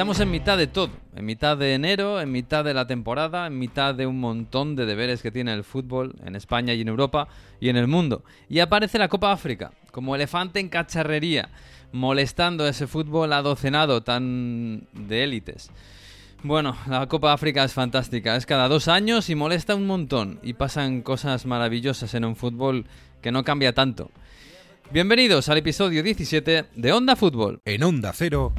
Estamos en mitad de todo, en mitad de enero, en mitad de la temporada, en mitad de un montón de deberes que tiene el fútbol en España y en Europa y en el mundo. Y aparece la Copa África, como elefante en cacharrería, molestando ese fútbol adocenado tan de élites. Bueno, la Copa África es fantástica, es cada dos años y molesta un montón, y pasan cosas maravillosas en un fútbol que no cambia tanto. Bienvenidos al episodio 17 de Onda Fútbol. En Onda Cero.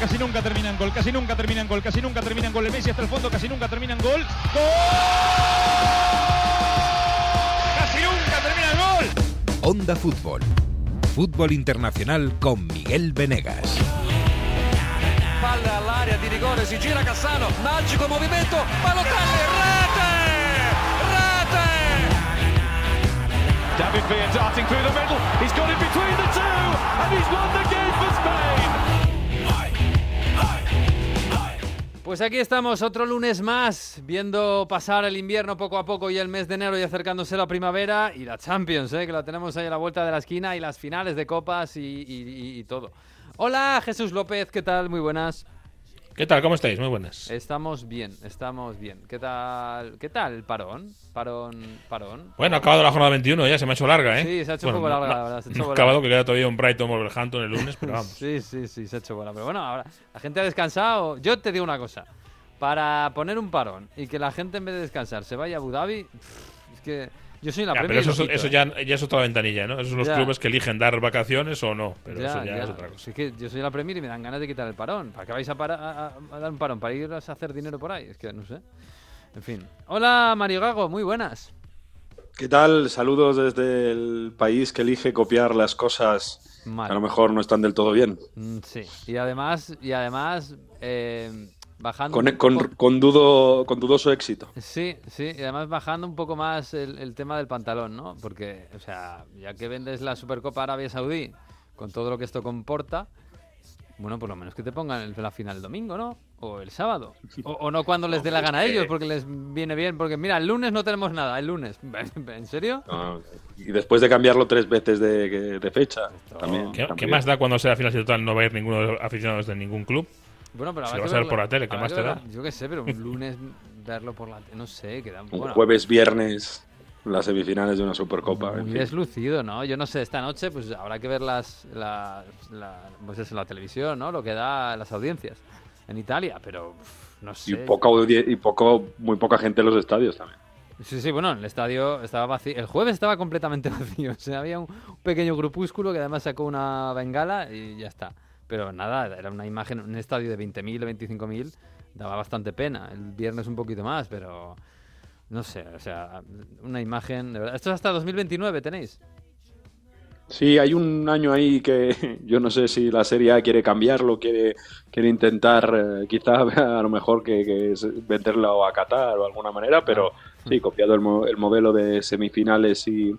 Casi nunca termina en gol, casi nunca termina en gol, casi nunca termina en gol. El Messi hasta el fondo, casi nunca termina en gol. ¡Gol! ¡Casi nunca termina en gol! Onda Fútbol. Fútbol internacional con Miguel Venegas. Palla all'area di rigore, si gira Cassano, magico movimento, Balotelli, rete! Rete! David Villa darting through the middle. He's got it between the two, and he's won Pues aquí estamos otro lunes más, viendo pasar el invierno poco a poco y el mes de enero y acercándose la primavera y la Champions, ¿eh? que la tenemos ahí a la vuelta de la esquina y las finales de copas y, y- y todo. Hola Jesús López, ¿qué tal? Muy buenas. ¿Qué tal? ¿Cómo estáis? Muy buenas. Estamos bien, estamos bien. ¿Qué tal? ¿Qué tal el parón? Parón, parón. Bueno, ha acabado la jornada 21, ya se me ha hecho larga, ¿eh? Sí, se ha hecho Bueno, un poco larga, la verdad, se ha hecho no acabado, que queda todavía un Brighton Wolverhampton el lunes, pero vamos. Sí, sí, sí, se ha hecho bola. Pero bueno, ahora la gente ha descansado. Yo te digo una cosa. Para poner un parón y que la gente en vez de descansar se vaya a Abu Dhabi, es que yo soy la Ya, Premier pero eso, lo eso quito, ¿eh? ya, ya es otra ventanilla, ¿no? Esos son los Ya. clubes que eligen dar vacaciones o no, pero eso ya, ya. es otra cosa. Es que yo soy la Premier y me dan ganas de quitar el parón. ¿Para qué vais a, para- a- a- a dar un parón? ¿Para ir a hacer dinero por ahí? Es que no sé. En fin. Hola, Mario Gago, muy buenas. ¿Qué tal? Saludos desde el país que elige copiar las cosas Mal. que a lo mejor no están del todo bien. Mm, Sí. Y además, y además eh, bajando. Con, un con- dudo, con dudoso éxito. Sí, sí, y además bajando un poco más el, el tema del pantalón, ¿no? Porque, o sea, ya que vendes la Supercopa Arabia Saudí con todo lo que esto comporta, bueno, por lo menos que te pongan el- la final el domingo, ¿no? O el sábado. O, o no cuando les dé la gana a ellos, porque les viene bien. Porque, mira, el lunes no tenemos nada, el lunes. ¿En serio? No, y después de cambiarlo tres veces de, de fecha, también. ¿Qué, más da cuando sea final si total no va a ir ninguno de los aficionados de ningún club? Bueno, pero Si lo vas a ver por la tele, ¿qué más te da? Yo qué sé, pero un lunes verlo por la tele, no sé, queda Un bueno, jueves, viernes, las semifinales de una Supercopa. en Muy fin. deslucido, ¿no? Yo no sé, esta noche pues habrá que ver las, las- la, pues eso, la televisión, ¿no? Lo que da las audiencias en Italia, pero no sé. Y, poca y poco, muy poca gente en los estadios también. Sí, sí, bueno, el estadio estaba vacío. El jueves estaba completamente vacío. O sea, había un pequeño grupúsculo que además sacó una bengala y ya está. Pero nada, era una imagen, un estadio de 20.000 o 25.000, daba bastante pena. El viernes un poquito más, pero no sé, o sea, una imagen, de verdad. Esto es hasta 2029, ¿tenéis? Sí, hay un año ahí que yo no sé si la Serie A quiere cambiarlo, quiere, quiere intentar eh, quizá a lo mejor que, que venderlo a Qatar o de alguna manera, pero sí, copiado el modelo de semifinales y,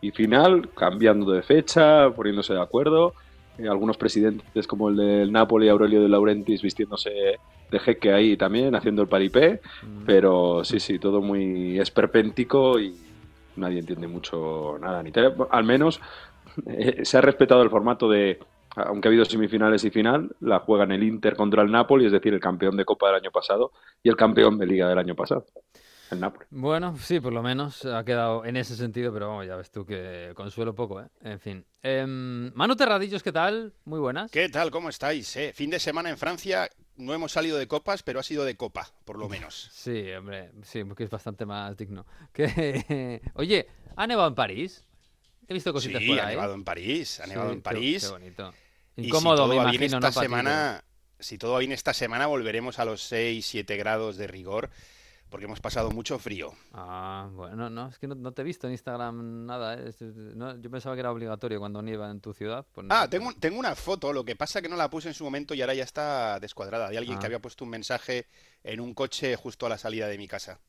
y final, cambiando de fecha, poniéndose de acuerdo. Eh, algunos presidentes como el del Napoli, Aurelio de Laurentiis, vistiéndose de jeque ahí también, haciendo el paripé, pero sí, sí, todo muy esperpéntico y nadie entiende mucho nada. Ni tele- al menos eh, se ha respetado el formato de, aunque ha habido semifinales y final, la juegan el Inter contra el Napoli, es decir, el campeón de Copa del año pasado y el campeón de Liga del año pasado, el Napoli. Bueno, sí, por lo menos ha quedado en ese sentido, pero vamos, ya ves tú que consuelo poco, ¿eh? En fin. Em, Manu Terradillos, ¿qué tal? Muy buenas. ¿Qué tal? ¿Cómo estáis? eh? Fin de semana en Francia, no hemos salido de copas, pero ha sido de copa, por lo menos. Sí, hombre, sí, porque es bastante más digno. Que... Oye, ¿ha nevado en París? He visto cositas Sí, por ha nevado en París, ha Sí, nevado en qué- París. Qué bonito. Y Incómodo, si todo me imagino, esta semana, si todo va bien esta semana, volveremos a los 6, 7 grados de rigor, porque hemos pasado mucho frío. Ah, bueno, no, es que no, no te he visto en Instagram nada, ¿eh? No, yo pensaba que era obligatorio cuando nieva en tu ciudad. pues no. Ah, tengo, tengo una foto, lo que pasa que no la puse en su momento y ahora ya está descuadrada. De alguien Ah. que había puesto un mensaje en un coche justo a la salida de mi casa.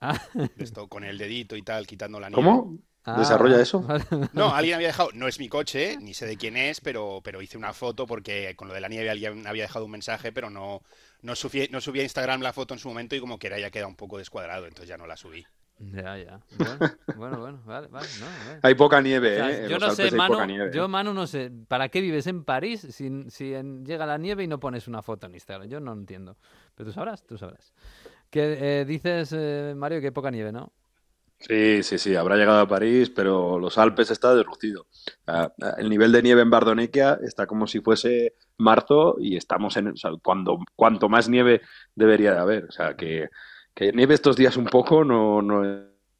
Ah, esto, con el dedito y tal, quitando la nieve. ¿Cómo? Ah, ¿Desarrolla eso? No, alguien había dejado, no es mi coche, ni sé de quién es, pero, pero hice una foto porque con lo de la nieve alguien había dejado un mensaje, pero no, no, subí, no subí a Instagram la foto en su momento y como que era ya queda un poco descuadrado, entonces ya no la subí. Ya, ya. Bueno, bueno, bueno, vale, vale. No, vale. Hay poca nieve, O sea, ¿eh? En yo no sé, Manu, yo Manu no sé, ¿para qué vives en París si, si en- llega la nieve y no pones una foto en Instagram? Yo no entiendo. Pero tú sabrás, tú sabrás. Que eh, dices, eh, Mario, que hay poca nieve, ¿no? Sí, sí, sí, habrá llegado a París, pero los Alpes está derrucido. Ah, El nivel de nieve en Bardonequia está como si fuese marzo y estamos en, o cuando, cuanto más nieve debería de haber. O sea, que, nieve estos días un poco no,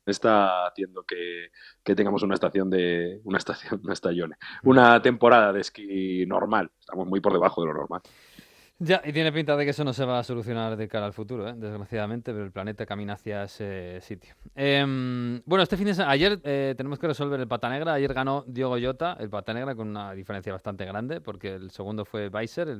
está haciendo que, que tengamos una estación de, una estación, una estación, una temporada de esquí normal. Estamos muy por debajo de lo normal. Ya, y tiene pinta de que eso no se va a solucionar de cara al futuro, ¿eh? desgraciadamente, pero el planeta camina hacia ese sitio. Em, bueno, este fin de semana, ayer eh, tenemos que resolver el pata negra. Ayer ganó Diogo Jota, el pata negra, con una diferencia bastante grande, porque el segundo fue Weiser,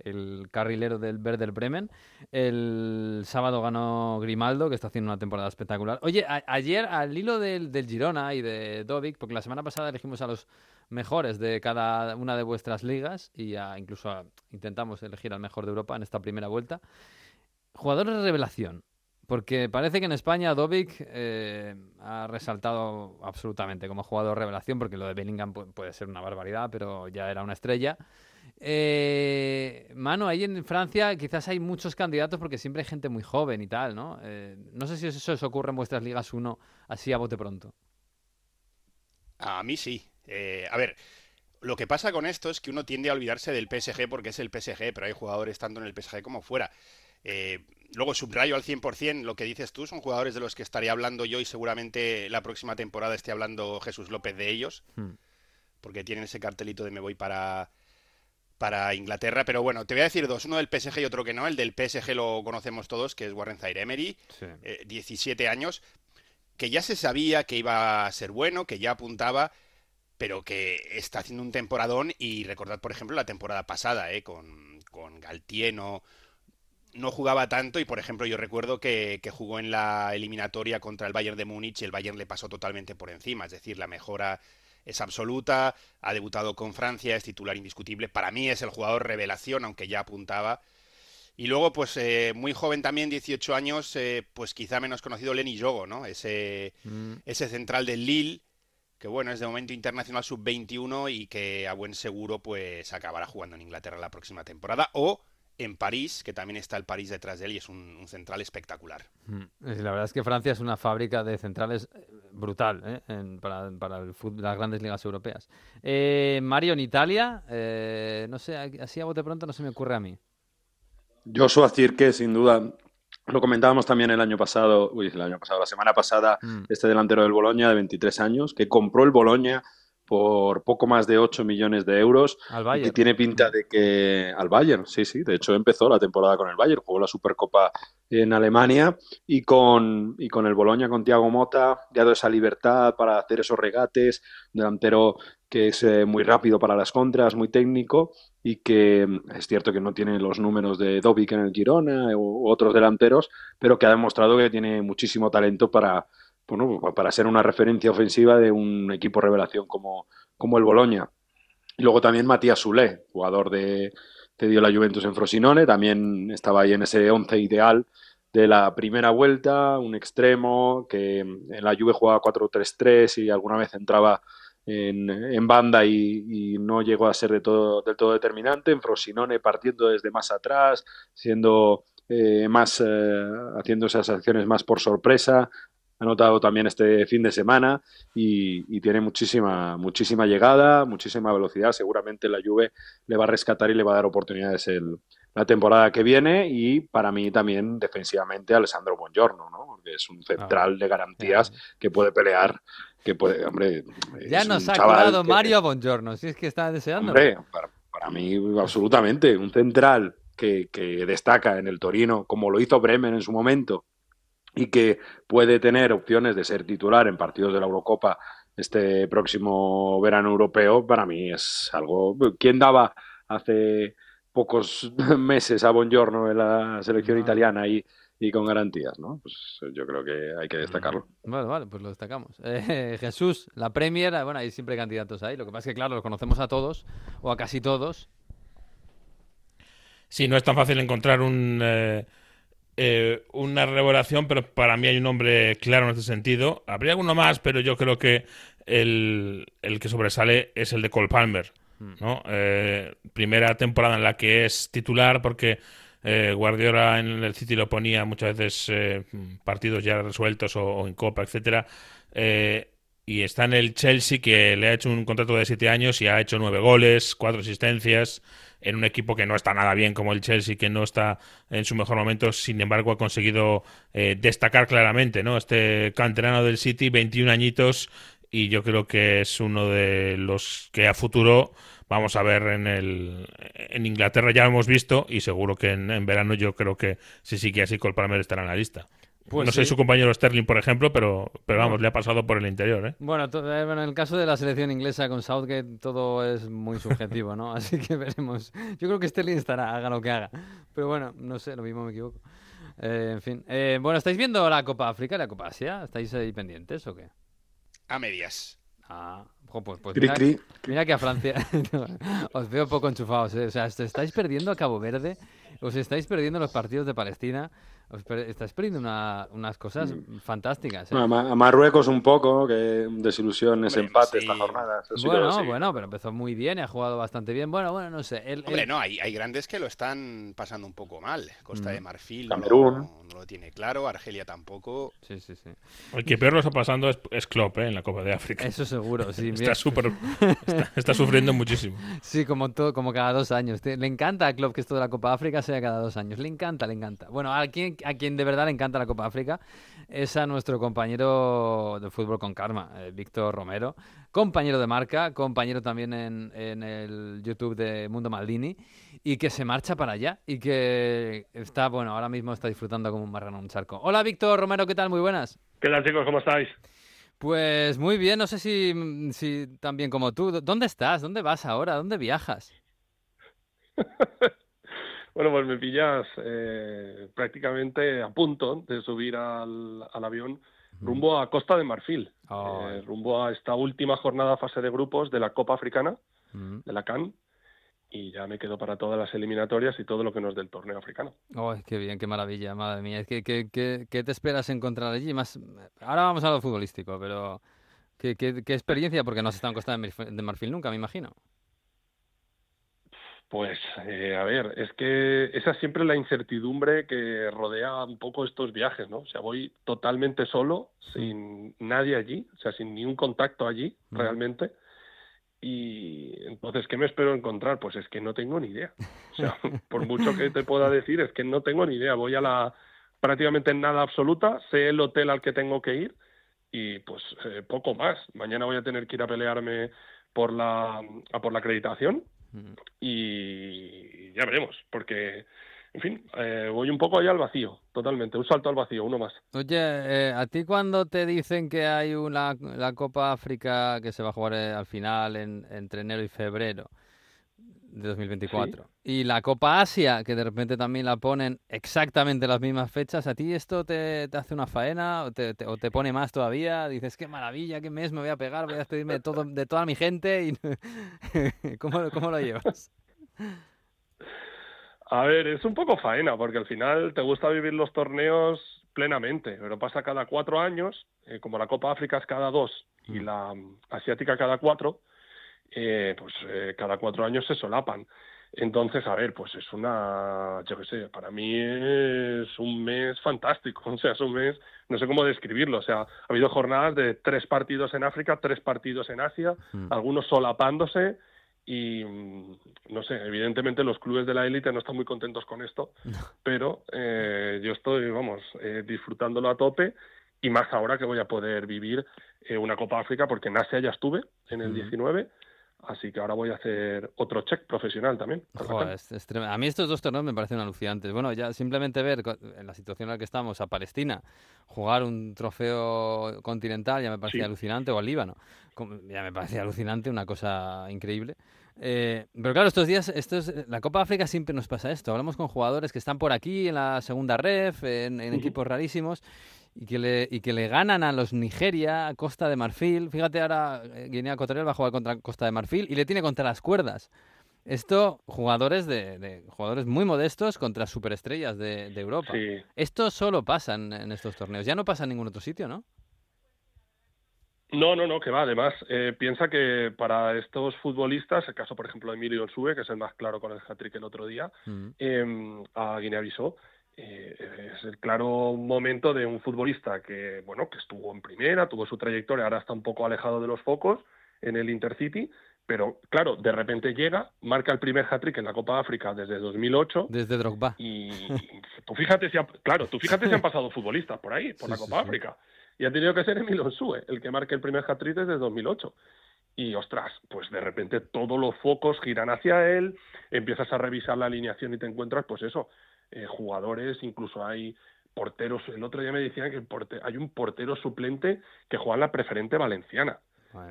el, carrilero del Werder Bremen. El sábado ganó Grimaldo, que está haciendo una temporada espectacular. Oye, ayer al hilo del, del Girona y de Dovic, porque la semana pasada elegimos a los mejores de cada una de vuestras ligas y a- incluso intentamos elegir al mejor de Europa en esta primera vuelta. Jugadores de revelación, porque parece que en España Dovic eh, ha resaltado absolutamente como jugador revelación, porque lo de Bellingham pu- puede ser una barbaridad, pero ya era una estrella. Eh, Mano, ahí en Francia quizás hay muchos candidatos porque siempre hay gente muy joven y tal, ¿no? Eh, no sé si eso os ocurre en vuestras ligas uno así a bote pronto. A mí sí. Eh, a ver, lo que pasa con esto es que uno tiende a olvidarse del PSG porque es el PSG, pero hay jugadores tanto en el PSG como fuera. Eh, luego subrayo al 100% lo que dices tú, son jugadores de los que estaré hablando yo y seguramente la próxima temporada esté hablando Jesús López de ellos, Hmm. porque tienen ese cartelito de me voy para, para Inglaterra. Pero bueno, te voy a decir dos, uno del PSG y otro que no. El del PSG lo conocemos todos, que es Warren Zaire-Emery, Sí. eh, 17 años, que ya se sabía que iba a ser bueno, que ya apuntaba, pero que está haciendo un temporadón y recordad, por ejemplo, la temporada pasada, eh, con, con Galtier no, jugaba tanto y, por ejemplo, yo recuerdo que, que jugó en la eliminatoria contra el Bayern de Múnich y el Bayern le pasó totalmente por encima, es decir, la mejora es absoluta, ha debutado con Francia, es titular indiscutible, para mí es el jugador revelación, aunque ya apuntaba. Y luego, pues eh, muy joven también, 18 años, eh, pues quizá menos conocido Lenny Jogo, ¿no? Ese, Mm. ese central del Lille, que bueno, es de momento internacional sub-21 y que a buen seguro pues acabará jugando en Inglaterra la próxima temporada o en París, que también está el París detrás de él y es un, un central espectacular. Mm. La verdad es que Francia es una fábrica de centrales eh, brutal ¿eh? en- para, para el fut- las grandes ligas europeas. Eh, Mario, en Italia, eh, no sé, así a bote pronto no se me ocurre a mí. Joshua Cirque, sin duda, lo comentábamos también el año pasado, uy, el año pasado, la semana pasada, Mm. este delantero del Boloña de 23 años, que compró el Boloña por poco más de 8 millones de euros Al y que Bayern. tiene pinta de que al Bayern, sí, sí, de hecho empezó la temporada con el Bayern, jugó la Supercopa en Alemania y con, y con el Boloña, con Thiago Mota, le ha dado esa libertad para hacer esos regates, delantero que es eh, muy rápido para las contras, muy técnico y que mm, es cierto que no tiene los números de Dovic en el Girona u otros delanteros, pero que ha demostrado que tiene muchísimo talento para, bueno, para ser una referencia ofensiva de un equipo revelación como, como el Boloña. Y luego también Matías Zulé, jugador de que dio la Juventus en Frosinone, también estaba ahí en ese once ideal de la primera vuelta, un extremo que en la Juve jugaba 4-3-3 y alguna vez entraba en, en banda y, y no llegó a ser de todo, del todo determinante. En Frosinone partiendo desde más atrás, siendo eh, más eh, haciendo esas acciones más por sorpresa. Ha notado también este fin de semana y, y tiene muchísima, muchísima llegada, muchísima velocidad. Seguramente la Juve le va a rescatar y le va a dar oportunidades el, la temporada que viene y para mí también defensivamente Alessandro Buongiorno, ¿no? Porque es un central de garantías que puede pelear, que puede, hombre, Ya nos ha colado que- Mario Buongiorno, si es que está deseando. Hombre, para, para mí, absolutamente. Un central que, que destaca en el Torino, como lo hizo Bremen en su momento, y que puede tener opciones de ser titular en partidos de la Eurocopa este próximo verano europeo, para mí es algo. ¿Quién daba hace pocos meses a Buongiorno en la selección No. italiana y, y con garantías, ¿no? Pues yo creo que hay que destacarlo. Vale, vale, pues lo destacamos. Eh, Jesús, la Premier, bueno, hay siempre candidatos ahí. Lo que pasa es que, claro, los conocemos a todos, o a casi todos. Sí, no es tan fácil encontrar un, eh, eh, una revelación, pero para mí hay un nombre claro en este sentido. Habría alguno más, pero yo creo que el, el que sobresale es el de Cole Palmer. ¿no? Eh, primera temporada en la que es titular porque eh, Guardiola en el City lo ponía muchas veces eh, partidos ya resueltos o, o en Copa, etcétera. Y está en el Chelsea que le ha hecho un contrato de siete años y ha hecho nueve goles, cuatro asistencias en un equipo que no está nada bien como el Chelsea, que no está en su mejor momento, sin embargo ha conseguido eh, destacar claramente, ¿no? Este canterano del City, 21 añitos y yo creo que es uno de los que a futuro vamos a ver en el en Inglaterra ya lo hemos visto y seguro que en, en verano yo creo que si sigue así Cole Palmer estará en la lista. Pues no sé sí. su compañero Sterling, por ejemplo, pero, pero vamos, le ha pasado por el interior, ¿eh? Bueno, eh, bueno, en el caso de la selección inglesa con Southgate todo es muy subjetivo, ¿no? Así que veremos. Yo creo que Sterling estará, haga lo que haga. Pero bueno, no sé, lo mismo me equivoco. Eh, en fin. Eh, bueno, ¿estáis viendo la Copa África y la Copa Asia? ¿Estáis ahí pendientes o qué? A medias. Ah, pues, pues mira, cri. mira que a Francia os veo poco enchufados, ¿eh? O sea, ¿os estáis perdiendo a Cabo Verde, os estáis perdiendo los partidos de Palestina, estáis perdiendo una- unas cosas fantásticas. ¿eh? A, Ma- a Marruecos un poco, que desilusión ese empate sí. esta jornada. Sí Bueno, bueno, pero empezó muy bien y ha jugado bastante bien. Bueno, bueno, no sé. el- Hombre, el- no, hay, hay grandes que lo están pasando un poco mal. Costa de Marfil no Camerún. lo, no lo tiene claro, Argelia tampoco. Sí, sí, sí. El que peor lo está pasando es, es Klopp, ¿eh? En la Copa de África. Eso seguro, sí. Está súper. Está, está sufriendo muchísimo. Sí, como todo, como cada dos años. Le encanta a Klopp que esto de la Copa África sea cada dos años. Le encanta, le encanta. Bueno, a quien, a quien de verdad le encanta la Copa África es a nuestro compañero de fútbol con karma, eh, Víctor Romero, compañero de marca, compañero también en, en el YouTube de Mundo Maldini, y que se marcha para allá y que está, bueno, ahora mismo está disfrutando como un marrano en un charco. Hola Víctor Romero, ¿qué tal? Muy buenas. ¿Qué tal chicos? ¿Cómo estáis? Pues muy bien, no sé si, si tan bien como tú. ¿Dónde estás? ¿Dónde vas ahora? ¿Dónde viajas? Bueno, pues me pillas eh, prácticamente a punto de subir al, al avión rumbo a Costa de Marfil, Oh. eh, rumbo a esta última jornada fase de grupos de la Copa Africana, Mm. de la CAN, y ya me quedo para todas las eliminatorias y todo lo que nos del torneo africano. Oh, qué bien, qué maravilla, madre mía. ¿Qué, qué, qué, qué te esperas encontrar allí? Más, ahora vamos a lo futbolístico, pero ¿qué, qué, qué experiencia? Porque no has estado en Costa de Marfil nunca, me imagino. Pues, eh, a ver, es que esa es siempre la incertidumbre que rodea un poco estos viajes, ¿no? O sea, voy totalmente solo, sin nadie allí, o sea, sin ni un contacto allí, realmente. Y entonces, ¿qué me espero encontrar? Pues es que no tengo ni idea. O sea, por mucho que te pueda decir, es que no tengo ni idea. Voy a la prácticamente nada absoluta, sé el hotel al que tengo que ir y pues eh, poco más. Mañana voy a tener que ir a pelearme por la, a por la acreditación Y ya veremos, porque, en fin, eh, voy un poco ahí al vacío, totalmente, un salto al vacío, uno más. Oye, eh, a ti cuando te dicen que hay una la Copa África que se va a jugar eh, al final en, entre enero y febrero de 2024 y la Copa Asia que de repente también la ponen exactamente las mismas fechas, ¿a ti esto te, te hace una faena o te, te- o te pone más todavía? Dices, qué maravilla, qué mes me voy a pegar, voy a despedirme de, todo, de toda mi gente y ¿Cómo, cómo lo llevas? A ver, es un poco faena, porque al final te gusta vivir los torneos plenamente, pero pasa cada cuatro años, eh, como la Copa África es cada dos y la mm, asiática cada cuatro, eh, pues eh, cada cuatro años se solapan. Entonces, a ver, pues es una, yo qué sé, para mí es un mes fantástico, o sea, es un mes, no sé cómo describirlo, o sea, ha habido jornadas de tres partidos en África, tres partidos en Asia, Mm. algunos solapándose y, mm, no sé, evidentemente los clubes de la élite no están muy contentos con esto, pero eh, yo estoy, vamos, eh, disfrutándolo a tope y más ahora que voy a poder vivir eh, una Copa África, porque en Asia ya estuve en el Ujú. 19, así que ahora voy a hacer otro check profesional también. Joder, es- es. A mí estos dos torneos me parecen alucinantes. Bueno, ya simplemente ver en la situación en la que estamos a Palestina jugar un trofeo continental ya me parecía Sí. alucinante, o al Líbano, ya me parecía alucinante, una cosa increíble. Eh, pero claro, estos días, estos, la Copa África siempre nos pasa esto. Hablamos con jugadores que están por aquí en la segunda ref, en, en equipos rarísimos, y que, le, y que le ganan a los Nigeria, a Costa de Marfil. Fíjate, ahora eh, Guinea Ecuatorial va a jugar contra Costa de Marfil y le tiene contra las cuerdas. Esto, jugadores de, de jugadores muy modestos contra superestrellas de, de Europa. Sí. Esto solo pasa en, en estos torneos. Ya no pasa en ningún otro sitio, ¿no? No, no, no, que va. Además, eh, piensa que para estos futbolistas, el caso, por ejemplo, de Emilio Onsue, que es el más claro con el hat-trick el otro día, Mm. eh, a Guinea-Bissau, eh, es el claro momento de un futbolista que, bueno, que estuvo en primera, tuvo su trayectoria, ahora está un poco alejado de los focos en el Intercity, pero claro, de repente llega, marca el primer hat-trick en la Copa África desde 2008 Desde Drogba. y, tú fíjate si ha- claro, tú fíjate si han pasado futbolistas por ahí, por Sí, la Copa sí. África. Y ha tenido que ser Emilio Onsue el que marque el primer hat-trick desde 2008. Y ostras, pues de repente todos los focos giran hacia él, empiezas a revisar la alineación y te encuentras, pues eso, eh, jugadores, incluso hay porteros. El otro día me decían que hay un portero suplente que juega en la preferente valenciana.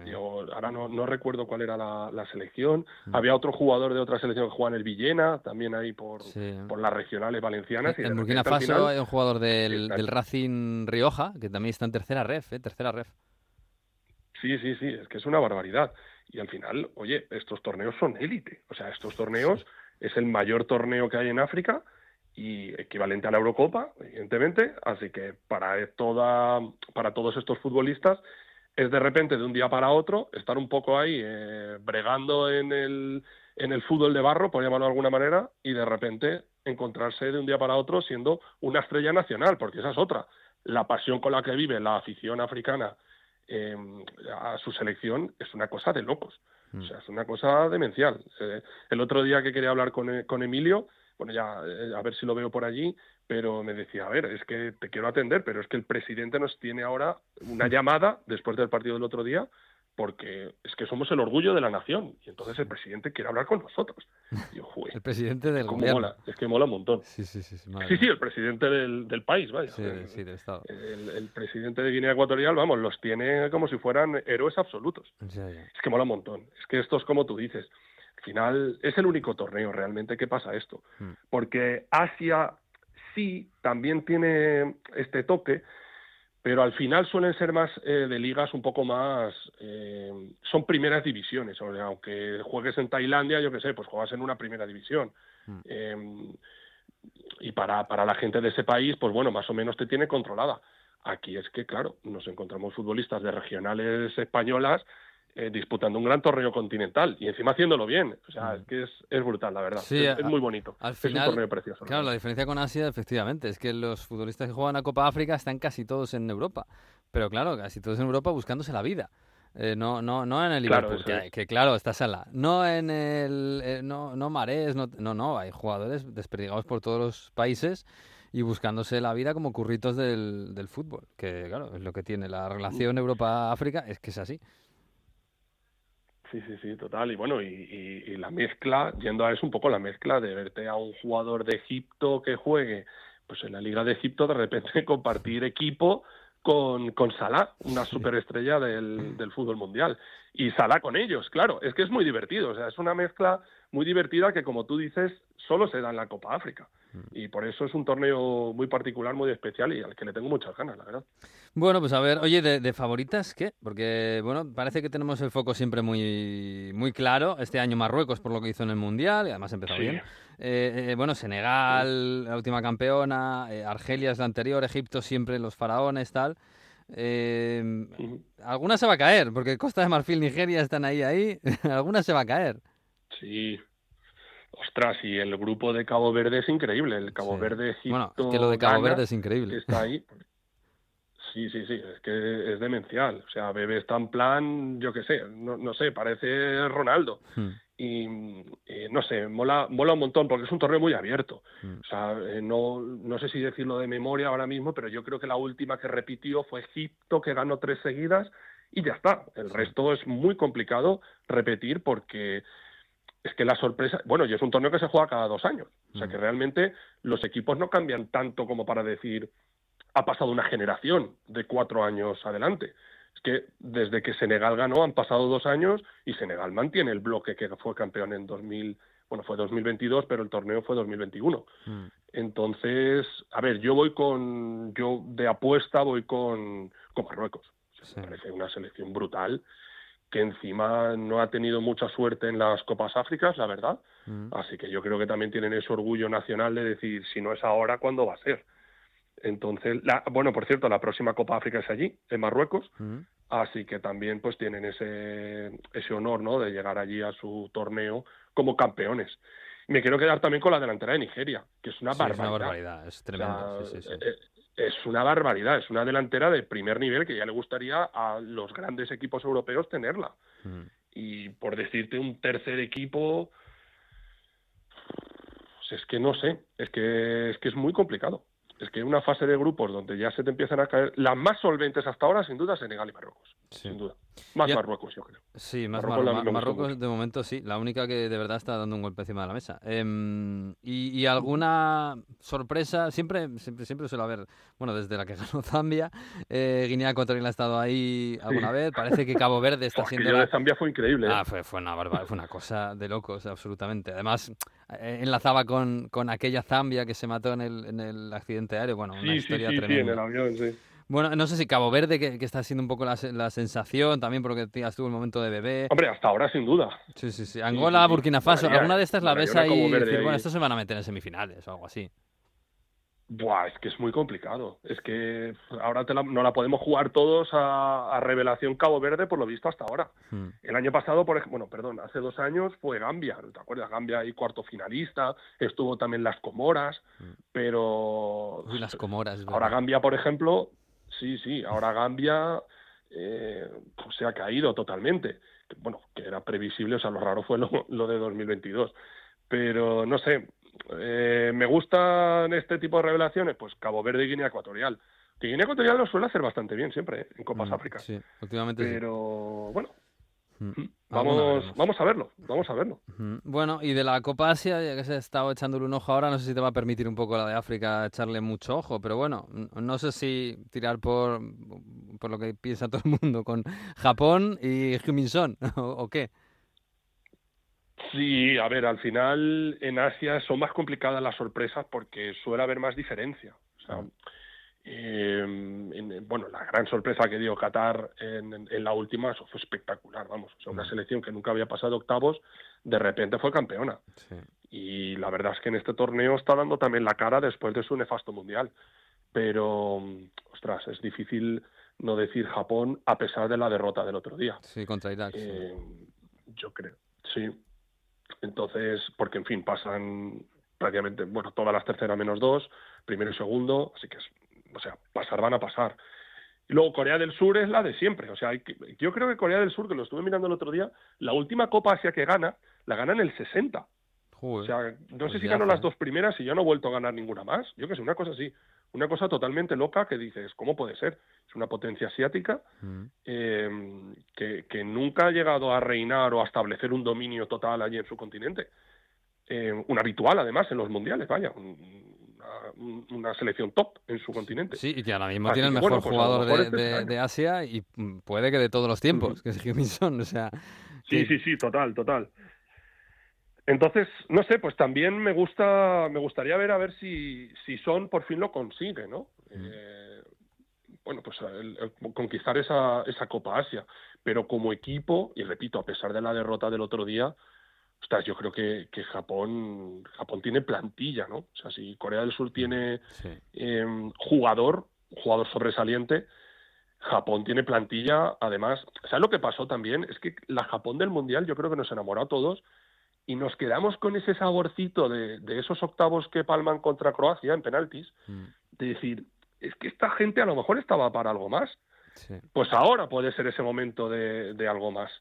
Yo ahora no, no recuerdo cuál era la, la selección. Mm. Había otro jugador de otra selección que juega en el Villena, también ahí por, Sí. por las regionales valencianas. y de En Burkina Faso final, hay un jugador del, del Racing Rioja que también está en tercera ref, ¿eh? Tercera ref. Sí, sí, sí, es que es una barbaridad. Y al final, oye, estos torneos son élite. O sea, estos torneos es el mayor torneo que hay en África y equivalente a la Eurocopa, evidentemente. Así que para toda, para todos estos futbolistas es de repente de un día para otro estar un poco ahí eh, bregando en el, en el fútbol de barro, por llamarlo de alguna manera, y de repente encontrarse de un día para otro siendo una estrella nacional, porque esa es otra. La pasión con la que vive la afición africana eh, a su selección es una cosa de locos. O sea, es una cosa demencial. Eh, el otro día que quería hablar con, con Emilio, bueno, ya eh, a ver si lo veo por allí, pero me decía, a ver, es que te quiero atender, pero es que el presidente nos tiene ahora una llamada después del partido del otro día porque es que somos el orgullo de la nación y entonces el presidente quiere hablar con nosotros. Y yo, "Joder, El presidente del gobierno. mola, es que mola un montón. Sí, sí, sí. sí, Sí, el presidente del, del país, vaya. Sí, El- sí, del Estado. el, el presidente de Guinea Ecuatorial, vamos, los tiene como si fueran héroes absolutos. Es que mola un montón. Es que esto es como tú dices. Al final es el único torneo realmente que pasa esto. Mm. Porque Asia sí también tiene este toque, pero al final suelen ser más eh, de ligas un poco más... eh, son primeras divisiones. O sea, aunque juegues en Tailandia, yo qué sé, pues juegas en una primera división. Mm. Eh, y para, para la gente de ese país, pues bueno, más o menos te tiene controlada. Aquí es que, claro, nos encontramos futbolistas de regionales españolas eh, disputando un gran torneo continental y encima haciéndolo bien. O sea, es que es, es brutal, la verdad. Mm. Sí, es, es muy bonito. Al es final, un torneo precioso. la claro, la diferencia con Asia, efectivamente, es que los futbolistas que juegan a Copa África están casi todos en Europa. Pero claro, casi todos en Europa buscándose la vida. Eh, no, no, no en el Claro, Liverpool, eso que, es. que claro, está Sala. No en el. eh, no, no Marés, no, no, no. Hay jugadores desperdigados por todos los países y buscándose la vida como curritos del, del fútbol. Que claro, es lo que tiene la relación Europa-África, es que es así. Sí, sí, sí, total. Y bueno, y, y- y la mezcla, yendo a eso un poco la mezcla de verte a un jugador de Egipto que juegue, pues en la Liga de Egipto, de repente compartir equipo con, con Salah, una superestrella del, del fútbol mundial. Y Salah con ellos, claro, es que es muy divertido. O sea, es una mezcla muy divertida que, como tú dices, solo se da en la Copa África. Y por eso es un torneo muy particular, muy especial y al que le tengo muchas ganas, la verdad. Bueno, pues a ver, oye, de, de favoritas, ¿qué? Porque, bueno, parece que tenemos el foco siempre muy, muy claro. Este año Marruecos por lo que hizo en el Mundial, y además Sí. bien. Eh, eh, bueno, Senegal, la última campeona, eh, Argelia es la anterior, Egipto siempre los faraones, tal. Alguna se va a caer, porque Costa de Marfil, Nigeria están ahí, ahí. alguna se va a caer. Sí. Ostras, y el grupo de Cabo Verde es increíble. El Cabo Sí. Verde, Egipto, Bueno, es que lo de Cabo Ghana, Verde es que increíble. está ahí. Sí, sí, sí, es que es demencial. O sea, Bebé está en plan, yo qué sé, no, no sé, parece Ronaldo. Hmm. Y, y no sé, mola, mola un montón porque es un torneo muy abierto. Mm. O sea, eh, no, no sé si decirlo de memoria ahora mismo, pero yo creo que la última que repitió fue Egipto, que ganó tres seguidas y ya está. El resto es muy complicado repetir porque es que la sorpresa, bueno, y es un torneo que se juega cada dos años. O sea, Mm. que realmente los equipos no cambian tanto como para decir ha pasado una generación de cuatro años adelante. Es que desde que Senegal ganó han pasado dos años y Senegal mantiene el bloque que fue campeón en 2000, bueno, fue 2022, pero el torneo fue 2021. Mm. Entonces, a ver, yo voy con, yo de apuesta voy con, con Marruecos. O sea, Sí. Me parece una selección brutal que encima no ha tenido mucha suerte en las Copas Áfricas, la verdad. Mm. Así que yo creo que también tienen ese orgullo nacional de decir, si no es ahora, ¿cuándo va a ser? Entonces, la, bueno, por cierto, la próxima Copa África es allí, en Marruecos, Mm. así que también pues tienen ese, ese honor, ¿no? De llegar allí a su torneo como campeones. Me quiero quedar también con la delantera de Nigeria, que es una Sí, es barbaridad. una barbaridad, es O sea, tremendo. sí, sí, sí. eh, Es una barbaridad, es una delantera de primer nivel que ya le gustaría a los grandes equipos europeos tenerla. Mm. Y por decirte un tercer equipo, pues es que no sé, es que es que es muy complicado. Es que una fase de grupos donde ya se te empiezan a caer las más solventes hasta ahora, sin duda, Senegal y Marruecos, Sí. sin duda. Más Marruecos, yo creo. Sí, más Marruecos Mar- Mar- Marruecos de momento sí, la única que de verdad está dando un golpe encima de la mesa. Em, y, y alguna sorpresa, siempre, siempre, siempre suele haber, bueno, desde la que ganó Zambia, eh, Guinea Ecuatorial ha estado ahí alguna vez, parece que Cabo Verde está siendo la- de Zambia fue increíble. ¿eh? Ah, fue, fue una barba- fue una cosa de locos, absolutamente. Además, eh, enlazaba con, con aquella Zambia que se mató en el, en el accidente aéreo. Bueno, una sí, historia sí, sí, en tremenda. el avión, sí. Bueno, no sé si Cabo Verde, que, que está siendo un poco la, la sensación, también porque tías, tuvo el momento de bebé. Hombre, hasta ahora, sin duda. Sí, sí, sí. Angola. Burkina Faso, alguna de estas la ves ahí y decir, ahí. bueno, estos se van a meter en semifinales o algo así. Buah, es que es muy complicado. Es que ahora te la- no la podemos jugar todos a, a revelación Cabo Verde, por lo visto, hasta ahora. Hmm. El año pasado, por ejemplo, bueno, perdón, hace dos años fue Gambia, ¿te acuerdas? Gambia y cuarto finalista, estuvo también las Comoras, pero Uy, las Comoras. es ahora verdad. Gambia, por ejemplo, sí, sí, ahora Gambia eh, pues se ha caído totalmente. Bueno, que era previsible, o sea, lo raro fue lo, lo de 2022. Pero no sé, eh, me gustan este tipo de revelaciones, pues Cabo Verde y Guinea Ecuatorial. Que Guinea Ecuatorial lo suele hacer bastante bien siempre, ¿eh? en Copas Mm, Áfricas. Sí, últimamente sí. Pero bueno, Mm. Alguna vamos, vamos a verlo, vamos a verlo. Bueno, y de la Copa Asia, ya que se ha estado echándole un ojo ahora, no sé si te va a permitir un poco la de África echarle mucho ojo, pero bueno, no sé si tirar por, por lo que piensa todo el mundo con Japón y Heung-min Son, o, o qué. Sí, a ver, al final en Asia son más complicadas las sorpresas porque suele haber más diferencia. O sea, eh, en- bueno, la gran sorpresa que dio Qatar en, en- en la última, eso fue espectacular, vamos. O sea, una selección que nunca había pasado octavos, de repente fue campeona. Sí. Y la verdad es que en este torneo está dando también la cara después de su nefasto mundial. Pero, ostras, es difícil no decir Japón a pesar de la derrota del otro día. Sí, contra Irak. sí. Eh, yo creo, sí. Entonces, porque en fin, pasan prácticamente, bueno, todas las terceras menos dos, primero y segundo, así que, es, o sea, pasar van a pasar. Y luego Corea del Sur es la de siempre, o sea, hay yo creo que Corea del Sur, que lo estuve mirando el otro día, la última Copa Asia que gana, la gana en el 60. O sea, no Pues sé si ganó las dos primeras y ya no ha vuelto a ganar ninguna más. Yo que sé, una cosa así. Una cosa totalmente loca que dices, ¿cómo puede ser? Es una potencia asiática Mm. eh, que, que nunca ha llegado a reinar o a establecer un dominio total allí en su continente. Eh, un habitual, además, en los mundiales, vaya, un- una, un- una selección top en su continente. Sí, y que ahora mismo Así tiene el mejor bueno, pues jugador mejor de, este de- Asia y mm, puede que de todos los tiempos, que es o sea... Sí, que- sí, sí, total, total. Entonces, no sé, pues también me gusta, me gustaría ver a ver si, si Son por fin lo consigue, ¿no? Eh, bueno, pues el- el conquistar esa, esa Copa Asia. Pero como equipo, y repito, a pesar de la derrota del otro día, ostras, yo creo que, que Japón, Japón tiene plantilla, ¿no? O sea, si Corea del Sur tiene Sí. eh, jugador, jugador sobresaliente, Japón tiene plantilla, además, ¿sabes lo que pasó también? Es que la Japón del Mundial yo creo que nos enamoró a todos y nos quedamos con ese saborcito de, de esos octavos que palman contra Croacia en penaltis, Mm, de decir, es que esta gente a lo mejor estaba para algo más. sí. Pues ahora puede ser ese momento de, de algo más.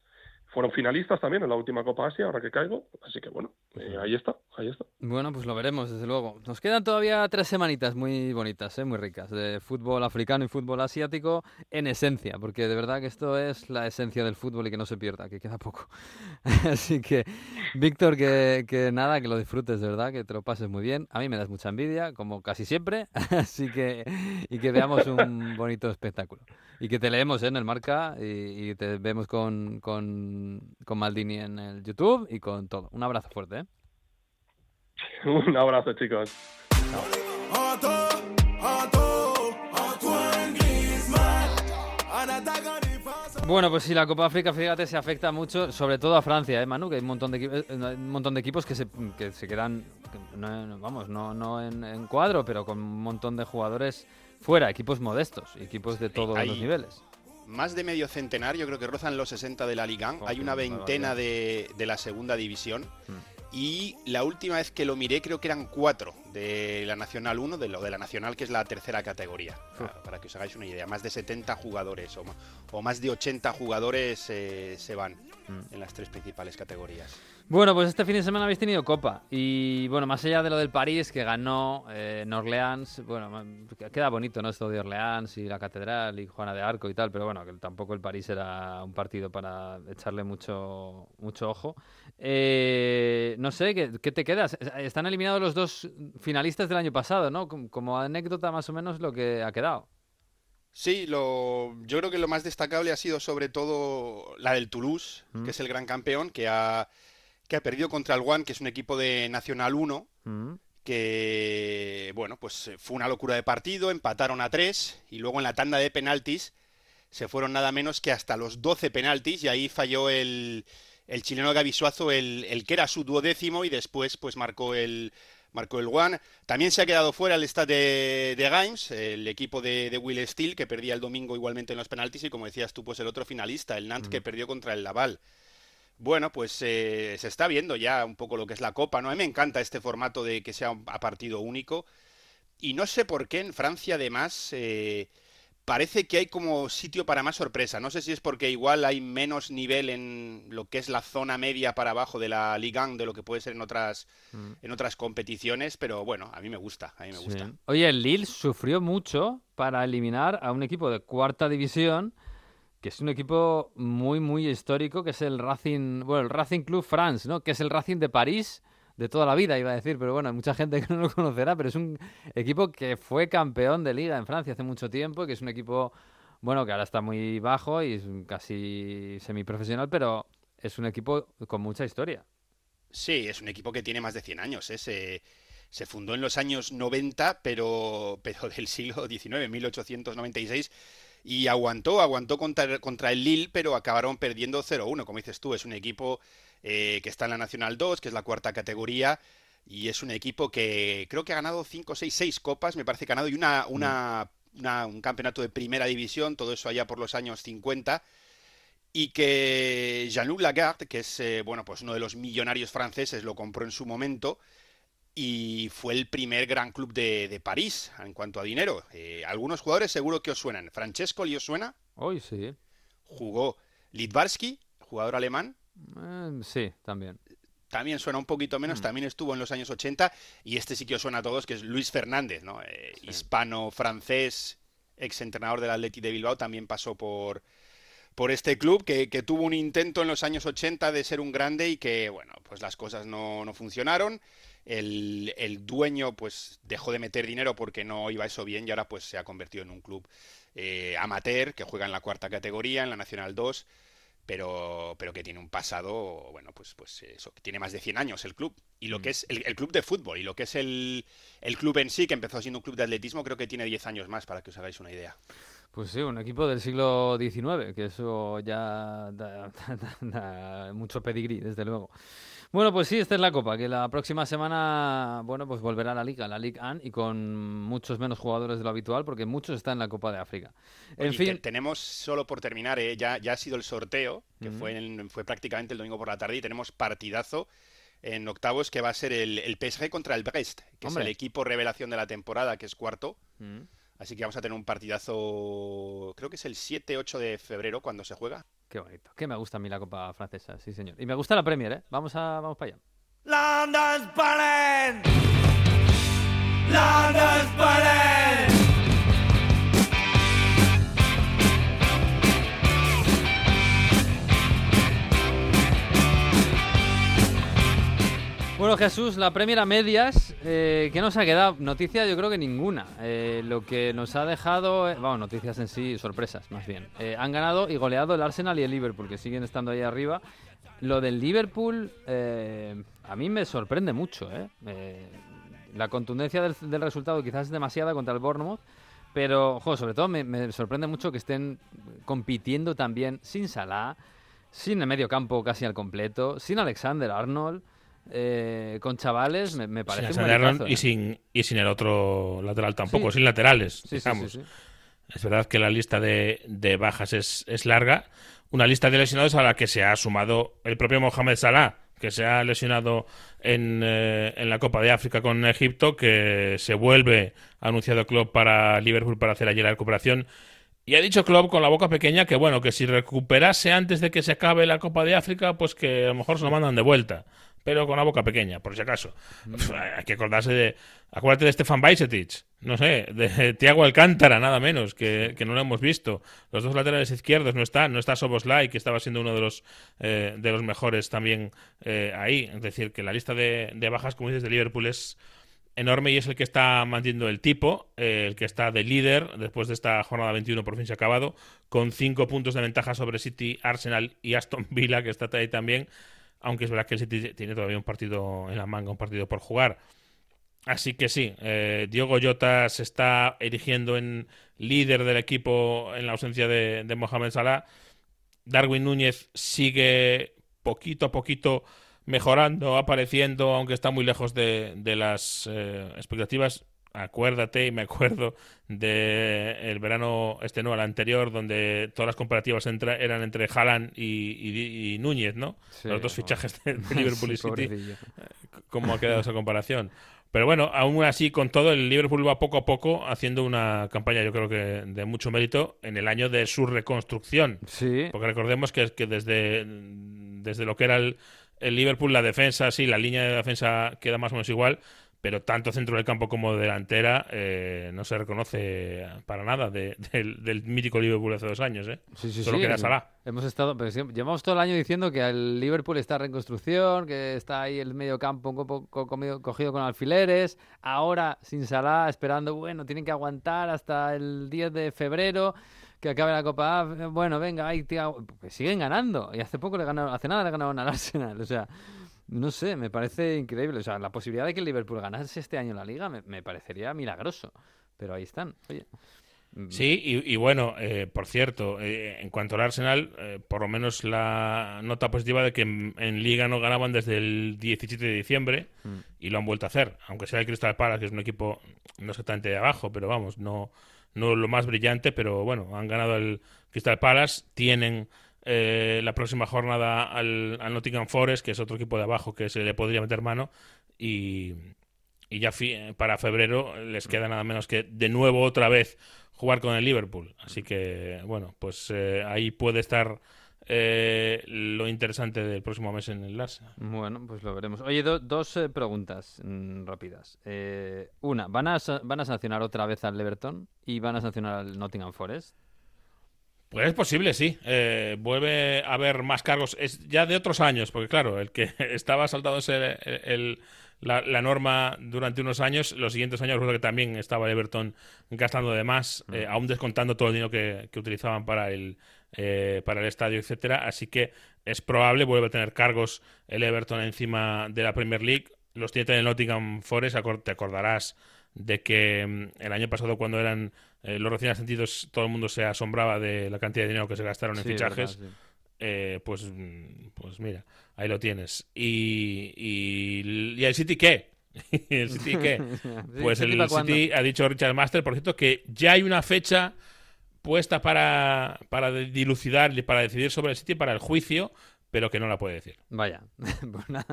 Fueron finalistas también en la última Copa Asia, ahora que caigo, así que bueno, eh, ahí está, ahí está. Bueno, pues lo veremos, desde luego. Nos quedan todavía tres semanitas muy bonitas, ¿eh? muy ricas, de fútbol africano y fútbol asiático en esencia, porque de verdad que esto es la esencia del fútbol y que no se pierda, que queda poco. Así que, Víctor, que, que nada, que lo disfrutes, de verdad, que te lo pases muy bien. A mí me das mucha envidia, como casi siempre, así que, y que veamos un bonito espectáculo. Y que te leemos ¿eh? en el marca y, y te vemos con, con, con Maldini en el YouTube y con todo. Un abrazo fuerte, ¿eh? Un abrazo, chicos. Bueno, pues sí, la Copa África, fíjate, se afecta mucho, sobre todo a Francia, ¿eh, Manu? Que hay un montón de, equi- eh, un montón de equipos que se, que se quedan, que no, no- vamos, no, no en, en cuadro, pero con un montón de jugadores fuera, equipos modestos, equipos de todos hay- los niveles. Más de medio centenar, yo creo que rozan los 60 de la Liga. Hay una veintena de, de la segunda división. Mm. Y la última vez que lo miré, creo que eran cuatro de la Nacional 1, de lo de la Nacional, que es la tercera categoría. Para, para que os hagáis una idea. Más de 70 jugadores o, ma- o más de 80 jugadores eh, se van Mm. en las tres principales categorías. Bueno, pues este fin de semana habéis tenido Copa. Y bueno, más allá de lo del París, que ganó eh, en Orleans, bueno, queda bonito, ¿no? Esto de Orleans y la Catedral y Juana de Arco y tal, pero bueno, que tampoco el París era un partido para echarle mucho, mucho ojo. Eh, no sé, ¿qué, qué te quedas? Están eliminados los dos finalistas del año pasado, ¿no? Como, como anécdota más o menos lo que ha quedado. Sí, lo, yo creo que lo más destacable ha sido sobre todo la del Toulouse, Mm. que es el gran campeón, que ha, que ha perdido contra el One, que es un equipo de Nacional 1, Mm. que, bueno, pues eh, fue una locura de partido, empataron a tres y luego en la tanda de penaltis se fueron nada menos que hasta los 12 penaltis y ahí falló el, el chileno Gaby Suazo, el, el que era su duodécimo y después pues marcó el marcó el One. También se ha quedado fuera el Stade de, de Reims, el equipo de, de Will Steele, que perdía el domingo igualmente en los penaltis y como decías tú, pues el otro finalista, el Nantes, que perdió contra el Laval. Bueno, pues eh, se está viendo ya un poco lo que es la Copa, ¿no? A mí me encanta este formato de que sea a partido único. Y no sé por qué en Francia, además, eh, parece que hay como sitio para más sorpresa. No sé si es porque igual hay menos nivel en lo que es la zona media para abajo de la Liga 1 de lo que puede ser en otras, en otras competiciones, pero bueno, a mí me gusta, a mí me Sí. gusta. Oye, el Lille sufrió mucho para eliminar a un equipo de cuarta división, que es un equipo muy, muy histórico, que es el Racing, bueno, el Racing Club France, ¿no? Que es el Racing de París de toda la vida, iba a decir, pero bueno, hay mucha gente que no lo conocerá, pero es un equipo que fue campeón de liga en Francia hace mucho tiempo, que es un equipo, bueno, que ahora está muy bajo y es casi semiprofesional, pero es un equipo con mucha historia. Sí, es un equipo que tiene más de 100 años. ¿eh? Se, se fundó en los años 90, pero, pero del siglo XIX, 1896, y aguantó, aguantó contra, contra el Lille, pero acabaron perdiendo 0-1. Como dices tú, es un equipo eh, que está en la Nacional 2, que es la cuarta categoría, y es un equipo que creo que ha ganado 5, 6, 6 copas, me parece que ha ganado, y una, una, una- un campeonato de primera división, todo eso allá por los años 50 y que Jean-Luc Lagarde, que es eh, bueno, pues uno de los millonarios franceses, lo compró en su momento y fue el primer gran club de, de París en cuanto a dinero. Eh, algunos jugadores seguro que os suenan. Francesco, ¿os suena? Hoy sí. Jugó Litvarsky, jugador alemán. Eh, sí, también. También suena un poquito menos, también estuvo en los años 80 y este sí que os suena a todos, que es Luis Fernández, ¿no? Eh, Hispano-francés, ex entrenador del Atleti de Bilbao, también pasó por, por este club que, que tuvo un intento en los años 80 de ser un grande y que, bueno, pues las cosas no, no funcionaron. El, el dueño pues dejó de meter dinero porque no iba eso bien y ahora pues se ha convertido en un club eh, amateur que juega en la cuarta categoría, en la Nacional 2, pero, pero que tiene un pasado, bueno, pues, pues eso, que tiene más de 100 años el club. Y lo que es el, el club de fútbol y lo que es el, el club en sí, que empezó siendo un club de atletismo, creo que tiene 10 años más, para que os hagáis una idea. Pues sí, un equipo del siglo XIX, que eso ya da, da- da mucho pedigrí, desde luego. Bueno, pues sí, esta es la Copa, que la próxima semana, bueno, pues volverá a la Liga, la Liga AN, y con muchos menos jugadores de lo habitual, porque muchos están en la Copa de África. En Oye, fin, te- tenemos solo por terminar, eh, ya, ya ha sido el sorteo, que fue, en- fue prácticamente el domingo por la tarde, y tenemos partidazo en octavos que va a ser el, el PSG contra el Brest, que Hombre. es el equipo revelación de la temporada, que es cuarto. Mm. Así que vamos a tener un partidazo, creo que es el 7-8 de febrero cuando se juega. Qué bonito, que me gusta a mí la Copa francesa, sí señor. Y me gusta la Premier, ¿eh? Vamos, a, vamos para allá. London's burning! Bueno, Jesús, la Premier a medias, eh, ¿qué nos ha quedado? Noticias yo creo que ninguna. Eh, lo que nos ha dejado, eh, vamos, noticias en sí, sorpresas más bien. Eh, han ganado y goleado el Arsenal y el Liverpool, que siguen estando ahí arriba. Lo del Liverpool a mí me sorprende mucho. la contundencia del, resultado quizás es demasiada contra el Bournemouth, Pero, sobre todo me, me sorprende mucho que estén compitiendo también sin Salah, sin el medio campo casi al completo, sin Alexander Arnold, eh, con chavales, me, me parece Sin un equipazo, y ¿eh? sin y sin el otro lateral tampoco, Sí. sin laterales, Sí, digamos. sí. Es verdad que la lista de, de bajas es, es larga. Una lista de lesionados a la que se ha sumado el propio Mohamed Salah, que se ha lesionado en, eh, en la Copa de África con Egipto, que se vuelve, ha anunciado Klopp para Liverpool para hacer allí la recuperación. Y ha dicho Klopp con la boca pequeña que bueno, que si recuperase antes de que se acabe la Copa de África, pues que a lo mejor se lo mandan de vuelta. Pero con la boca pequeña, por si acaso. Pf, hay que acordarse de. Acuérdate de Stefan Bajcetic, no sé, de Tiago Alcántara, nada menos, que, que no lo hemos visto. Los dos laterales izquierdos no están, no está Soboslai, que estaba siendo uno de los eh, de los mejores también eh, ahí. Es decir, que la lista de, de bajas, como dices, de Liverpool es enorme y es el que está manteniendo el tipo, eh, el que está de líder después de esta jornada 21 por fin se ha acabado, con cinco puntos de ventaja sobre City, Arsenal y Aston Villa, que está ahí también, aunque es verdad que el City tiene todavía un partido en la manga, un partido por jugar. Así que sí, eh, Diogo Jota se está erigiendo en líder del equipo en la ausencia de, Mohamed Salah. Darwin Núñez sigue poquito a poquito mejorando, apareciendo, aunque está muy lejos de, de las eh, expectativas. Acuérdate, y me acuerdo de el verano este no, el anterior, donde todas las comparativas entre- eran entre Haaland y, y- y Núñez, ¿no? Sí, Los dos fichajes de, de Liverpool y Sí, City. pobrecillo. ¿Cómo ha quedado esa comparación? Pero bueno, aún así, con todo, el Liverpool va poco a poco haciendo una campaña, yo creo que de mucho mérito, en el año de su reconstrucción. Sí, Porque recordemos que, que desde, desde lo que era el, el Liverpool, la defensa, sí, la línea de defensa queda más o menos igual, pero tanto centro del campo como delantera eh, no se reconoce para nada de- del, del mítico Liverpool hace dos años. ¿eh? Sí, sí, Solo sí. queda Salah. Hemos estado, pero llevamos todo el año diciendo que el Liverpool está en reconstrucción, que está ahí el medio campo un poco comido- cogido con alfileres. Ahora sin Salah, esperando, bueno, tienen que aguantar hasta el 10 de febrero que acabe la Copa. A. Bueno, venga, ahí pues siguen ganando. Y hace poco le ganaron, hace nada le ganaron al Arsenal. O sea, no sé, me parece increíble. O sea, la posibilidad de que el Liverpool ganase este año la Liga me, me parecería milagroso. Pero ahí están. Oye. mm, Sí, y, y bueno, eh, por cierto, eh, en cuanto al Arsenal, eh, por lo menos la nota positiva de que en, en Liga no ganaban desde el 17 de diciembre Mm. y lo han vuelto a hacer. Aunque sea el Crystal Palace, que es un equipo no exactamente de abajo, pero vamos, no, no lo más brillante, pero bueno, han ganado el Crystal Palace, tienen eh, la próxima jornada al, Nottingham Forest, que es otro equipo de abajo que se le podría meter mano, y, y ya fi- para febrero les queda nada menos que de nuevo otra vez jugar con el Liverpool. Así que, bueno, pues eh, ahí puede estar eh, lo interesante del próximo mes en el Arsenal. Bueno, pues lo veremos. Oye, do- dos eh, preguntas mm, rápidas. Eh, una, ¿van a, ¿van a sancionar otra vez al Everton y van a sancionar al Nottingham Forest? Pues es posible, sí. Eh, vuelve a haber más cargos. Es ya de otros años, porque claro, el que estaba saltado ese, el, el- la, la norma durante unos años, los siguientes años recuerdo que también estaba Everton gastando de más, eh, aún descontando todo el dinero que, que utilizaban para el, eh, para el estadio, etcétera. Así que es probable, vuelve a tener cargos el Everton encima de la Premier League. Los tiene el Nottingham Forest, te acordarás de que mm, el año pasado cuando eran eh, los recién ascendidos todo el mundo se asombraba de la cantidad de dinero que se gastaron en Sí, fichajes. verdad, sí. Eh, pues, mm, pues mira, ahí lo tienes. ¿Y, y, y el City qué? ¿Y ¿El City qué? Pues ¿City el? City ha dicho Richard Master, por cierto, que ya hay una fecha puesta para, para dilucidar y para decidir sobre el City para el juicio, pero que no la puede decir. Vaya. Pues nada,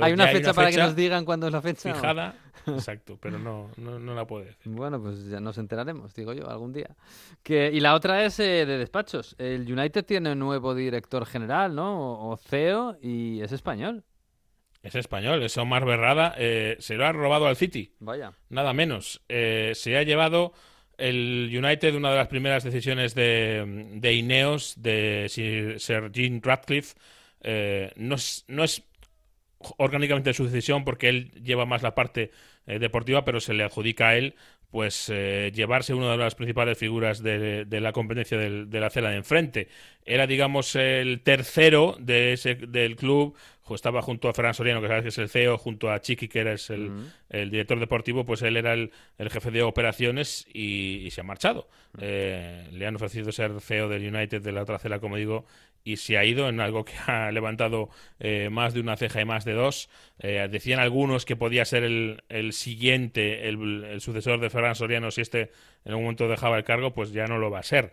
hay una hay fecha una para que nos digan cuándo es la fecha. Fijada, exacto, pero no, no, no la puede decir. Bueno, pues ya nos enteraremos, digo yo, algún día. Que, y la otra es eh, de despachos. El United tiene un nuevo director general, ¿no? O, o CEO, y es español. Es español, es Omar Berrada, eh, se lo ha robado al City. Vaya. Nada menos. Eh, se ha llevado el United una de las primeras decisiones de, de Ineos, de Sir, Sir Jim Ratcliffe. Eh, no, es, no es orgánicamente su decisión porque él lleva más la parte eh, deportiva, pero se le adjudica a él pues eh, llevarse una de las principales figuras de, de la competencia del- de la acera de enfrente. Era, digamos, el tercero de ese, del club. Estaba junto a Ferran Soriano, que sabes que es el CEO, junto a Chiqui, que era el, el director deportivo, pues él era el, el jefe de operaciones y, y se ha marchado. Eh, le han ofrecido ser CEO del United de la otra acera, como digo, y se ha ido en algo que ha levantado eh, más de una ceja y más de dos. Eh, decían algunos que podía ser el, el siguiente, el, sucesor de Ferran Soriano, si este en algún momento dejaba el cargo, pues ya no lo va a ser.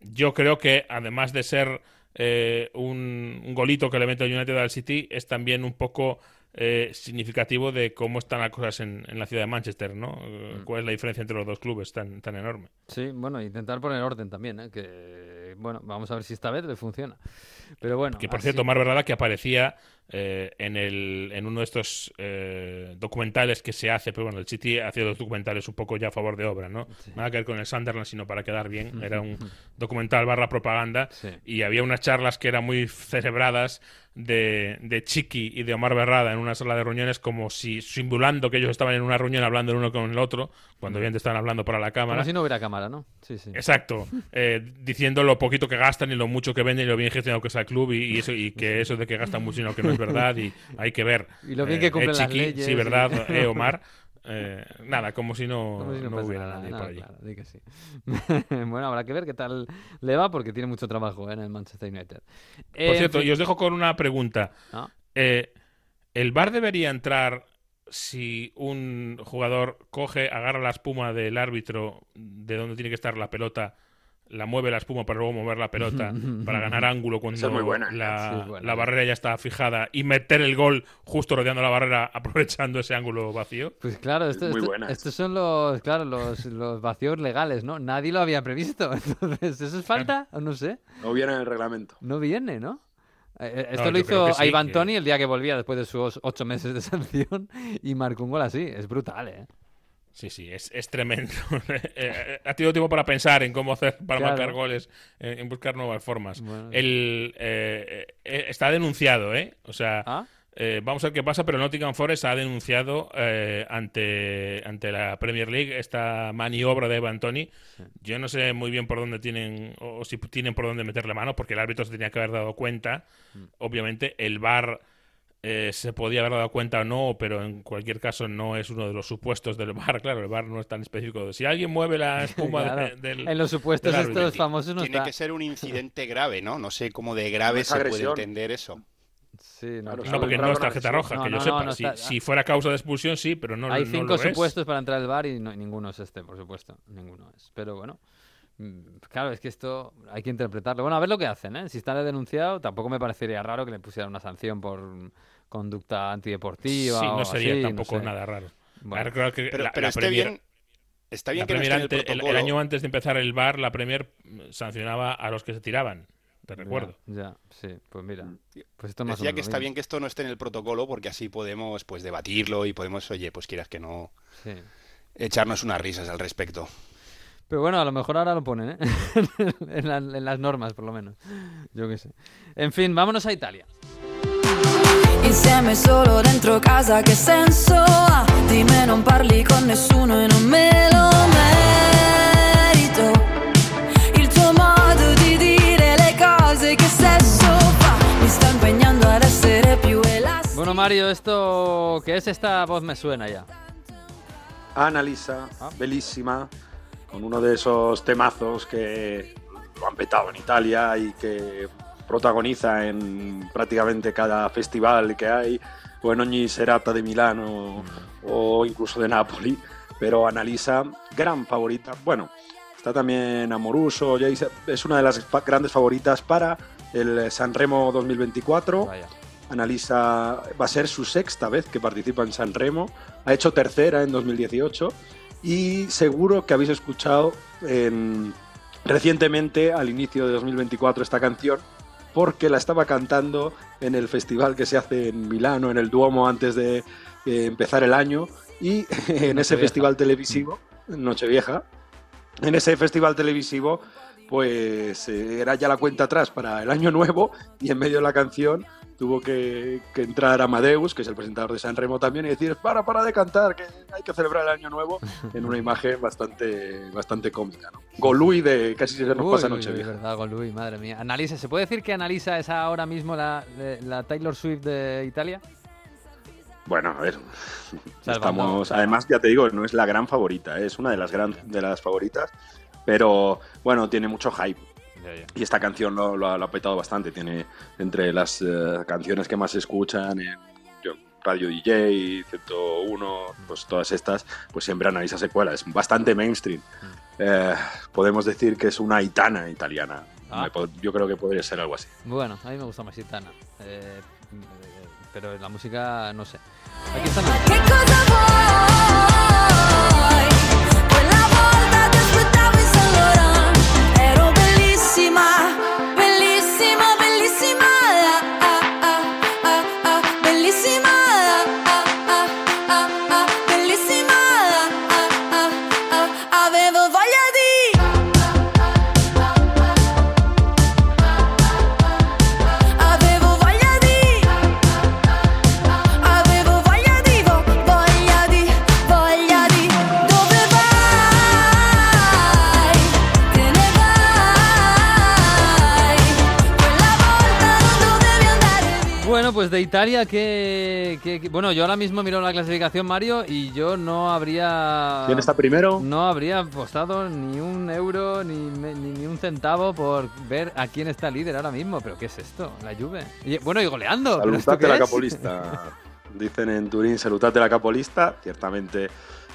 Yo creo que además de ser eh, un, un golito que le mete el United al City, es también un poco eh, significativo de cómo están las cosas en, en la ciudad de Manchester, ¿no? Eh, ¿Cuál es la diferencia entre los dos clubes tan, tan enorme? Sí, bueno, intentar poner orden también, ¿eh? que bueno, vamos a ver si esta vez le funciona. Pero bueno, Que por cierto, Mar Verdada que aparecía eh, en, el, en uno de estos eh, documentales que se hace, pero bueno, el City hacía los documentales un poco ya a favor de obra, ¿no? Nada que ver con el Sunderland, sino para quedar bien. Era un documental barra propaganda Sí. y había unas charlas que eran muy celebradas de, de Chiqui y de Omar Berrada en una sala de reuniones como si simulando que ellos estaban en una reunión hablando el uno con el otro, cuando bien estaban hablando para la cámara. Como si no hubiera cámara, ¿no? Sí, sí. Exacto, eh, diciendo lo poquito que gastan y lo mucho que venden y lo bien gestionado que está el club y, y eso y que eso de que gastan mucho y no que no es verdad y hay que ver. Y lo bien que cumplen eh, las Chiqui, leyes Sí, verdad, eh, Omar. Eh, nada, como si no, Como si no hubiera nada, nadie nada, por allí. claro, di que sí. bueno, habrá que ver qué tal le va porque tiene mucho trabajo ¿eh? en el Manchester United. Eh, Por en cierto, fin- y os dejo con una pregunta. Ah. Eh, ¿El bar debería entrar si un jugador coge, agarra la espuma del árbitro de donde tiene que estar la pelota, la mueve la espuma para luego mover la pelota para ganar ángulo cuando es muy buena. la, Sí, es buena, la sí. barrera ya está fijada y meter el gol justo rodeando la barrera aprovechando ese ángulo vacío? Pues claro, esto- muy esto- estos son los, claro, los, los vacíos legales, ¿no? Nadie lo había previsto. Entonces, ¿eso es falta? O no sé. No viene en el reglamento. No viene, ¿no? Eh, eh, Esto No, lo hizo sí, que- Toni el día que volvía después de sus ocho meses de sanción y marcó un gol así. Es brutal, ¿eh? Sí, sí, es, es tremendo. Eh, ha tenido tiempo para pensar en cómo hacer para Claro. marcar goles, en, en buscar nuevas formas. Bueno. El, eh, eh, está denunciado, ¿eh? O sea, ¿Ah? eh, vamos a ver qué pasa, pero Nottingham Forest ha denunciado eh, ante, ante la Premier League esta maniobra de Evan Tony. Yo no sé muy bien por dónde tienen, o si tienen por dónde meterle mano, porque el árbitro se tenía que haber dado cuenta. Mm. Obviamente, el VAR eh, se podía haber dado cuenta o no, pero en cualquier caso no es uno de los supuestos del VAR. Claro, el VAR no es tan específico. Si alguien mueve la espuma de- del. En los supuestos árbitro. estos famosos no Tiene está. que ser un incidente grave, ¿no? No sé cómo de grave se puede entender eso. Sí, no, Claro. No, porque no es tarjeta roja, No, que yo no, sepa. si, está- si fuera causa de expulsión, sí, pero no Hay no cinco lo es. supuestos para entrar al bar y no- ninguno es este, por supuesto. Ninguno es. Pero bueno. Mm, Claro, es que esto hay que interpretarlo. Bueno, a ver lo que hacen, ¿eh? Si está denunciado, tampoco me parecería raro que le pusieran una sanción por conducta antideportiva. Sí, o no sería así, no tampoco sé. nada raro. Bueno. Recordad que Pero, la- pero la esté Premier- bien, está bien la que no esté en el ante- el, protocolo. el año antes de empezar el bar, la Premier mm, sancionaba a los que se tiraban. Te recuerdo. Ya, ya, sí, pues mira. Pues esto más o Decía menos que está mismo. bien que esto no esté en el protocolo porque así podemos pues debatirlo y podemos, oye, pues quieras que no, Sí. echarnos unas risas al respecto. Pero bueno, a lo mejor ahora lo ponen, ¿eh? en, la- en las normas, por lo menos. Yo qué sé. En fin, vámonos a Italia. Insieme solo dentro casa che senso ha? Di me non parli con nessuno e non me lo merito Il tuo modo di dire le cose che sesso fa Mi sta impegnando ad essere più elastico Bueno, Mario, ¿esto qué es? Esta voz me suena ya. Analisa, Ah. belísima, con uno de esos temazos que lo han petado en Italia y que protagoniza en prácticamente cada festival que hay, o en ogni serata de Milano o incluso de Nápoli, pero Analisa, gran favorita. Bueno, está también Amoruso, Jace, es una de las grandes favoritas para el Sanremo 2024. Vaya. Analisa va a ser su sexta vez que participa en San Remo. Ha hecho tercera en 2018 y seguro que habéis escuchado en- recientemente al inicio de 2024 esta canción porque la estaba cantando en el festival que se hace en Milano, en el Duomo antes de eh, empezar el año. Y en ese festival televisivo, Nochevieja, en ese festival televisivo, pues eh, era ya la cuenta atrás para el año nuevo y en medio de la canción tuvo que, que, entrar Amadeus, que es el presentador de San Remo también, y decir, para, para de cantar, que hay que celebrar el año nuevo, en una imagen bastante, bastante cómica. ¿no? Golui de casi se nos Uy, pasa noche uy, vieja. verdad, Golui, madre mía. Analiza, ¿se puede decir que analiza esa ahora mismo la, la Taylor Swift de Italia? Bueno, a ver, estamos, además ya te digo, no es la gran favorita, ¿eh? es una de las gran, de las favoritas, pero bueno, tiene mucho hype. Y esta canción lo, lo ha, lo ha petado bastante. Tiene entre las eh, canciones que más se escuchan en yo, Radio DJ, 101, pues todas estas, pues siempre analiza secuela. Es bastante mainstream. Eh, podemos decir que es una itana italiana. Ah. Yo creo que podría ser algo así. Bueno, a mí me gusta más Gitana. Eh, pero la música, no sé. Aquí están. De Italia, que, que- que- Bueno, yo ahora mismo miro la clasificación, Mario, y yo no habría... ¿Quién está primero? No habría apostado ni un euro ni, ni, ni un centavo por ver a quién está líder ahora mismo. ¿Pero qué es esto? La Juve. Y, bueno, y goleando. ¿pero esto Salutate la capolista. Dicen en Turín, salutate la capolista. Ciertamente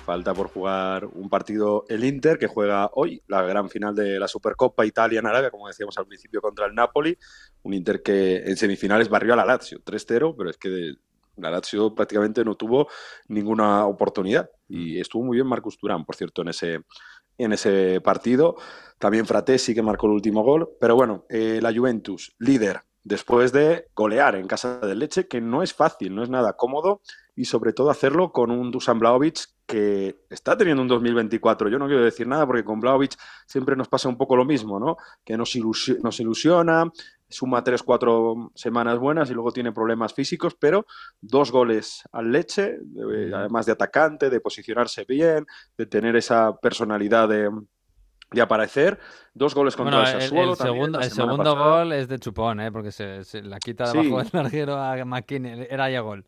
falta por jugar un partido el Inter, que juega hoy la gran final de la Supercopa Italia en Arabia, como decíamos al principio, contra el Napoli. Un Inter que en semifinales barrió a la Lazio 3-0, pero es que de- la Lazio prácticamente no tuvo ninguna oportunidad. Y estuvo muy bien Marcus Turán, por cierto, en ese, en ese partido. También Fratesi, que marcó el último gol. Pero bueno, eh, la Juventus, líder, después de golear en casa del Leche, que no es fácil, no es nada cómodo, y sobre todo hacerlo con un Dusan Blaovic que está teniendo un 2024. Yo no quiero decir nada porque con Blaovic siempre nos pasa un poco lo mismo, ¿no? Que nos, ilusio- nos ilusiona, suma tres, cuatro semanas buenas y luego tiene problemas físicos, pero dos goles al Leche, de- además de atacante, de posicionarse bien, de tener esa personalidad de, de aparecer, dos goles contra Bueno, el Sassuolo el también, segundo, el segundo gol es de chupón, ¿eh? Porque se, se la quita Sí. debajo del larguero a McKinney. Era ya gol.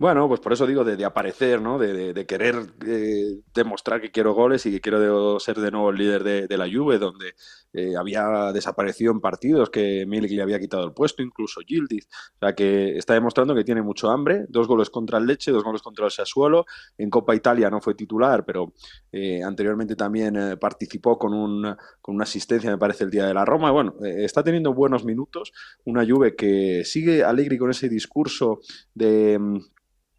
Bueno, pues por eso digo de, aparecer, ¿no? De, de- querer eh, demostrar que quiero goles y que quiero ser de nuevo el líder de, la Juve, donde eh, había desaparecido en partidos, que Milik le había quitado el puesto, incluso Gildiz. O sea que está demostrando que tiene mucho hambre. Dos goles contra el Leche, dos goles contra el Sassuolo. En Copa Italia no fue titular, pero eh, anteriormente también eh, participó con, un, con una asistencia, me parece, el día de la Roma. Bueno, está teniendo buenos minutos. Una Juve que sigue alegre con ese discurso de...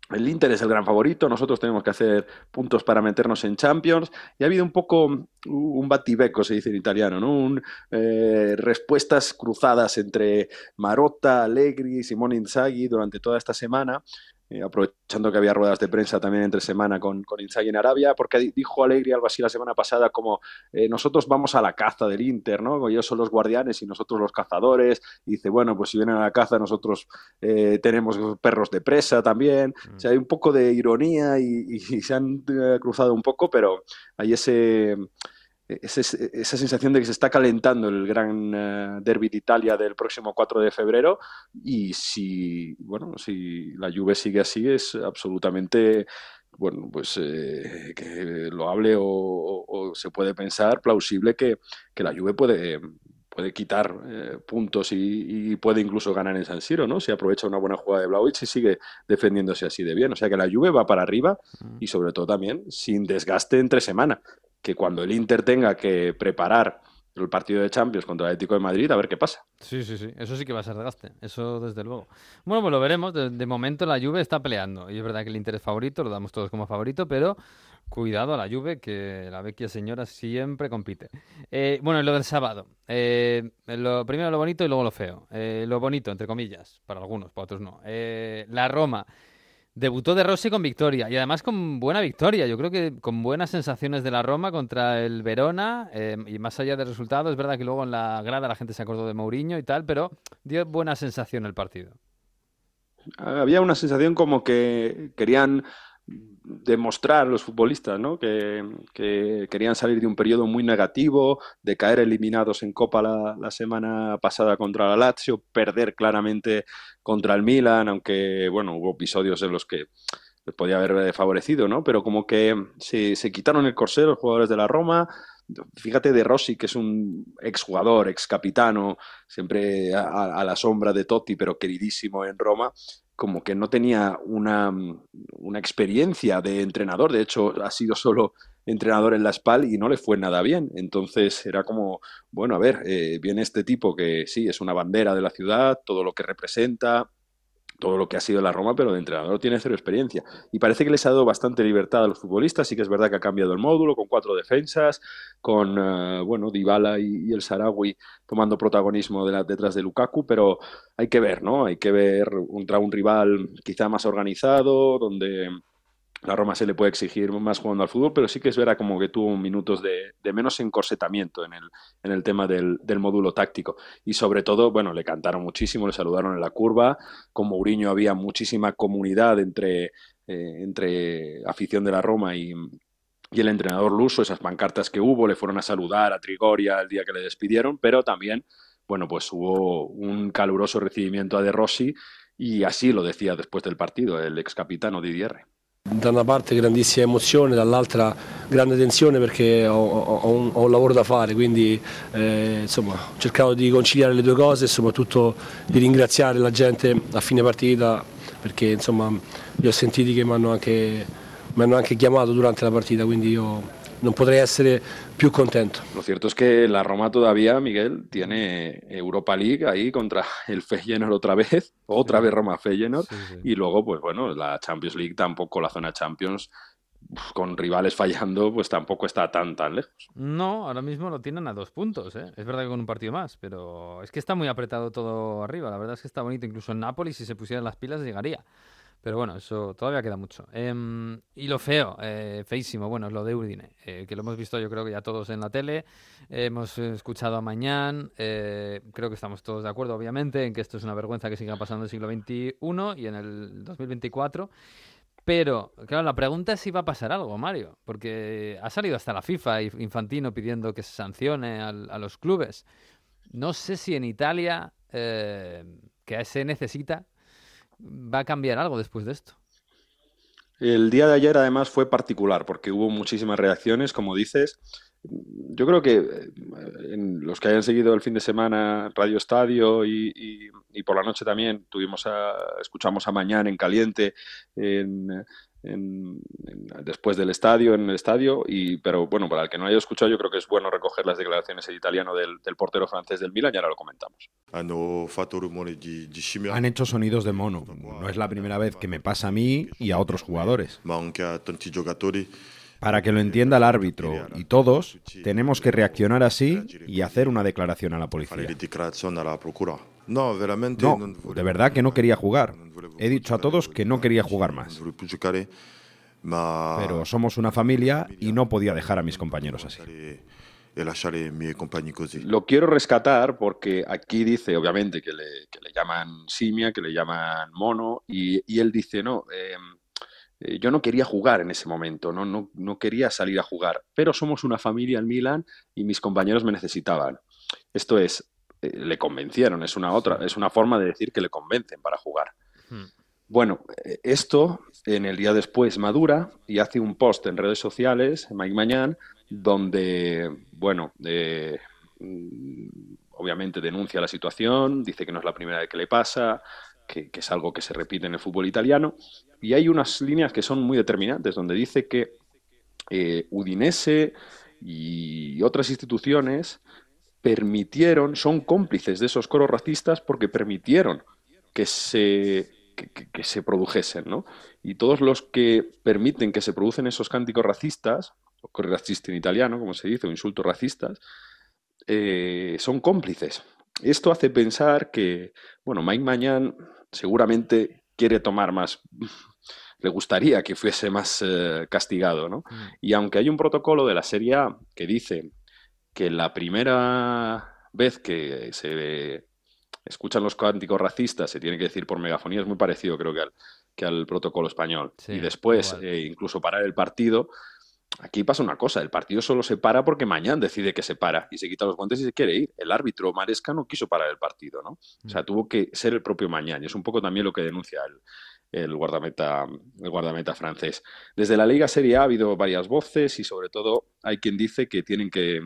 el Inter es el gran favorito, nosotros tenemos que hacer puntos para meternos en Champions. Y ha habido un poco un battibeco, se dice en italiano, ¿no? Un, eh, respuestas cruzadas entre Marotta, Allegri, Simone Inzaghi durante toda esta semana. Eh, aprovechando que había ruedas de prensa también entre semana con, con Inzaghi en Arabia, porque di- dijo Allegri algo así la semana pasada como eh, nosotros vamos a la caza del Inter, ¿no? Ellos son los guardianes y nosotros los cazadores. Y dice, bueno, pues si vienen a la caza nosotros eh, tenemos perros de presa también. O sea, hay un poco de ironía y, se han cruzado un poco, pero hay ese, esa sensación de que se está calentando el gran eh, derby de Italia del próximo 4 de febrero y si, bueno, si la Juve sigue así es absolutamente, bueno, pues eh, que lo hable o, o- o se puede pensar plausible que, que la Juve puede puede quitar eh, puntos y, y puede incluso ganar en San Siro, ¿no? Si aprovecha una buena jugada de Vlahovic y sigue defendiéndose así de bien. O sea que la Juve va para arriba y sobre todo también sin desgaste entre semana. Que cuando el Inter tenga que preparar el partido de Champions contra el Atlético de Madrid, a ver qué pasa. Sí, sí, sí. Eso sí que va a ser desgaste. Eso desde luego. Bueno, pues lo veremos. De, de momento la Juve está peleando. Y es verdad que el Inter es favorito, lo damos todos como favorito, pero cuidado a la Juve, que la vecchia señora siempre compite. Eh, bueno, lo del sábado. Eh, lo, primero lo bonito y luego lo feo. Eh, lo bonito, entre comillas, para algunos, para otros no. La Roma Debutó de Rossi con victoria y además con buena victoria. Yo creo que con buenas sensaciones de la Roma contra el Verona eh, y más allá del resultado, es verdad que luego en la grada la gente se acordó de Mourinho y tal, pero dio buena sensación el partido. Había una sensación como que querían demostrar los futbolistas, ¿no? Que, querían salir de un periodo muy negativo, de caer eliminados en Copa la, semana pasada contra la Lazio, perder claramente contra el Milan, aunque, bueno, hubo episodios en los que les podía haber favorecido, ¿no? Pero como que se, se quitaron el corsé los jugadores de la Roma, fíjate de Rossi, que es un exjugador, ex capitano, siempre a, la sombra de Totti, pero queridísimo en Roma, como que no tenía una, experiencia de entrenador. De hecho, ha sido solo entrenador en la SPAL y no le fue nada bien. Entonces era como, bueno, a ver, eh, viene este tipo que sí, es una bandera de la ciudad, todo lo que representa, todo lo que ha sido la Roma, pero de entrenador tiene cero experiencia. Y parece que les ha dado bastante libertad a los futbolistas. Sí que es verdad que ha cambiado el módulo con cuatro defensas, con uh, bueno, Dybala y, el Sarawi tomando protagonismo de detrás de Lukaku, pero hay que ver, ¿no? Hay que ver contra un rival quizá más organizado, donde la Roma se le puede exigir más jugando al fútbol, pero sí que es verdad como que tuvo minutos de, menos encorsetamiento en el, tema del, módulo táctico. Y sobre todo, bueno, le cantaron muchísimo, le saludaron en la curva. Con Mourinho había muchísima comunidad entre, eh, entre afición de la Roma y, y el entrenador luso, esas pancartas que hubo, le fueron a saludar a Trigoria el día que le despidieron, pero también, bueno, pues hubo un caluroso recibimiento a De Rossi y así lo decía después del partido el ex capitano Didier. Da una parte grandissima emozione, dall'altra grande tensione perché ho, ho, un, ho, un, lavoro da fare, quindi eh, insomma, ho cercato di conciliare le due cose e soprattutto di ringraziare la gente a fine partita perché insomma, li ho sentiti che mi hanno anche, anche chiamato durante la partita, quindi io no podría ser più contento. Lo cierto es que la Roma todavía, Miguel, tiene Europa League ahí contra el Feyenoord otra vez, otra vez Roma Feyenoord, y luego, pues bueno, la Champions League tampoco, la zona Champions, con rivales fallando, pues tampoco está tan tan lejos. No, ahora mismo lo tienen a dos puntos, ¿eh? Es verdad que con un partido más, pero es que está muy apretado todo arriba. La verdad es que está bonito. Incluso en Nápoles, si se pusieran las pilas, llegaría. Pero bueno, eso todavía queda mucho. Em, y lo feo, eh, feísimo, bueno, es lo de Udine, eh, que lo hemos visto yo creo que ya todos en la tele, hemos escuchado a Mañán, eh, creo que estamos todos de acuerdo, obviamente, en que esto es una vergüenza que siga pasando en el siglo XXI y en el 2024. Pero, claro, la pregunta es si va a pasar algo, Mario, porque ha salido hasta la FIFA Infantino pidiendo que se sancione a, a los clubes. No sé si en Italia, que se necesita, va a cambiar algo después de esto. El día de ayer además fue particular porque hubo muchísimas reacciones, como dices. Yo creo que eh, en los que hayan seguido el fin de semana Radio Estadio y, por la noche también tuvimos a, escuchamos a Mañana en Caliente en, después del estadio, en el estadio, y, pero bueno, para el que no haya escuchado, yo creo que es bueno recoger las declaraciones en italiano del, portero francés del Milan y ahora lo comentamos. Han hecho sonidos de mono. No es la primera vez que me pasa a mí y a otros jugadores. Para que lo entienda el árbitro y todos, tenemos que reaccionar así y hacer una declaración a la policía. No, de verdad que no quería jugar. He dicho a todos que no quería jugar más. Pero somos una familia y no podía dejar a mis compañeros así. Lo quiero rescatar porque aquí dice, obviamente, que le, llaman simia, que le llaman mono, y, él dice, no, em, eh, yo no quería jugar en ese momento, ¿no? No, no quería salir a jugar, pero somos una familia en Milán y mis compañeros me necesitaban. Esto es, eh, le convencieron, es una otra, es una forma de decir que le convencen para jugar. Hmm. Bueno, eh, esto en el día después madura y hace un post en redes sociales, Mike Mañán, donde, bueno, mm, obviamente denuncia la situación, dice que no es la primera vez que le pasa, que, es algo que se repite en el fútbol italiano, y hay unas líneas que son muy determinantes, donde dice que eh, Udinese y otras instituciones permitieron, son cómplices de esos coros racistas porque permitieron que se, que, se produjesen, ¿no? Y todos los que permiten que se producen esos cánticos racistas, o racista en italiano, como se dice, o insultos racistas, eh, son cómplices. Esto hace pensar que, bueno, Mike Mañan seguramente quiere tomar más, le gustaría que fuese más eh, castigado, ¿no? Mm. Y aunque hay un protocolo de la Serie A que dice que la primera vez que se escuchan los cánticos racistas se tiene que decir por megafonía, es muy parecido creo que al, que al protocolo español. y después, eh, incluso parar el partido, Aquí pasa una cosa, el partido solo se para porque mañana decide que se para y se quita los guantes y se quiere ir. El árbitro Maresca no quiso parar el partido, ¿no? O sea, mm. tuvo que ser el propio mañana y es un poco también lo que denuncia el, el, guardameta, el guardameta francés. Desde la Liga Serie A ha habido varias voces y sobre todo hay quien dice que tienen que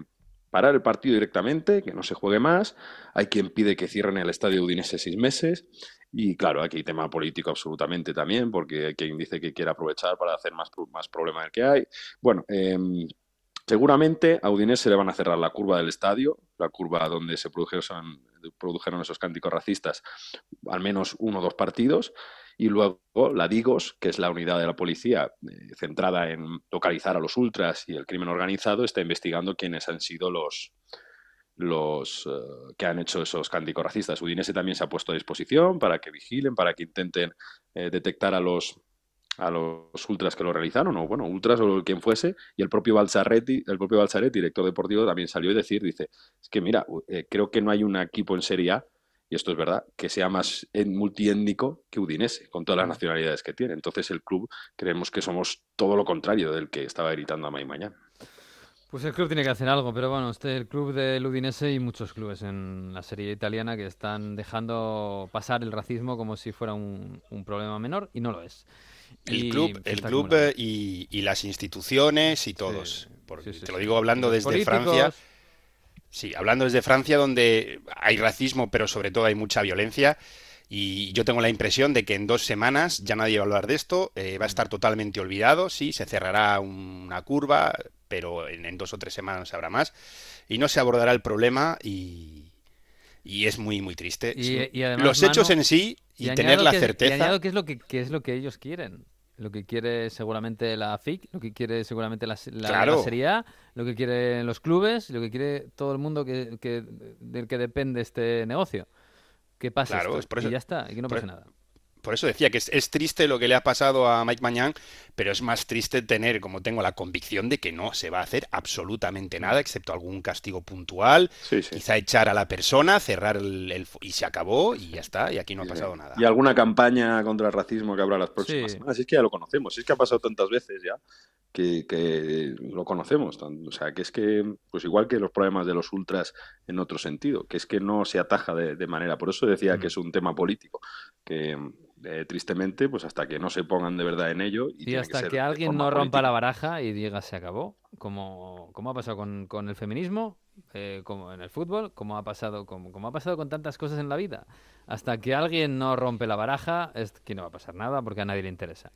parar el partido directamente, que no se juegue más. Hay quien pide que cierren el estadio Udinese seis meses. Y claro, aquí hay tema político absolutamente también, porque hay quien dice que quiere aprovechar para hacer más, más problema del que hay. Bueno, em, seguramente a Udinese le van a cerrar la curva del estadio, la curva donde se produjeron, produjeron esos cánticos racistas, al menos uno o dos partidos. Y luego la DIGOS, que es la unidad de la policía eh, centrada en localizar a los ultras y el crimen organizado, está investigando quiénes han sido los, los eh, que han hecho esos cánticos racistas. Udinese también se ha puesto a disposición para que vigilen, para que intenten eh, detectar a los a los ultras que lo realizaron, o bueno, ultras o quien fuese, y el propio Balsaretti, el propio Balsaretti, director deportivo, también salió a decir, dice, es que mira, creo que no hay un equipo en Serie A y esto es verdad, que sea más multiétnico que Udinese, con todas las nacionalidades que tiene. Entonces el club creemos que somos todo lo contrario del que estaba gritando a May mañana. Pues el club tiene que hacer algo, pero bueno, este el club del Udinese y muchos clubes en la serie italiana que están dejando pasar el racismo como si fuera un, problema menor y no lo es. El club, el club eh, y, las instituciones y todos. te lo digo hablando desde Francia Sí, hablando desde Francia, donde hay racismo, pero sobre todo hay mucha violencia. Y yo tengo la impresión de que en dos semanas ya nadie va a hablar de esto, eh, va a estar totalmente olvidado, sí, se cerrará una curva, pero en, dos o tres semanas se habrá más. Y no se abordará el problema y, es muy, muy triste. Los hechos en sí y, tener la certeza. Y que es lo que, que es lo que ellos quieren lo que quiere seguramente la FIC, lo que quiere seguramente la, la, Serie A, lo que quieren los clubes, lo que quiere todo el mundo que, que del que depende este negocio. Que pase esto, y ya está, y que no pase nada por eso decía que es, triste lo que le ha pasado a Mike Mañán, pero es más triste tener, como tengo la convicción de que no se va a hacer absolutamente nada, excepto algún castigo puntual, quizá echar a la persona, cerrar el, y se acabó y ya está, y aquí no ha pasado nada. Y alguna campaña contra el racismo que habrá las próximas semanas. Es que ya lo conocemos, es que ha pasado tantas veces ya que, lo conocemos. O sea, que es que, pues igual que los problemas de los ultras en otro sentido, que es que no se ataja de, manera. Por eso decía que es un tema político, que eh, tristemente, pues hasta que no se pongan de verdad en ello. Y, hasta que, alguien no rompa la baraja y diga se acabó, como, como ha pasado con, con el feminismo, eh, como en el fútbol, como ha pasado como, como, ha pasado con tantas cosas en la vida. Hasta que alguien no rompe la baraja, es que no va a pasar nada porque a nadie le interesa.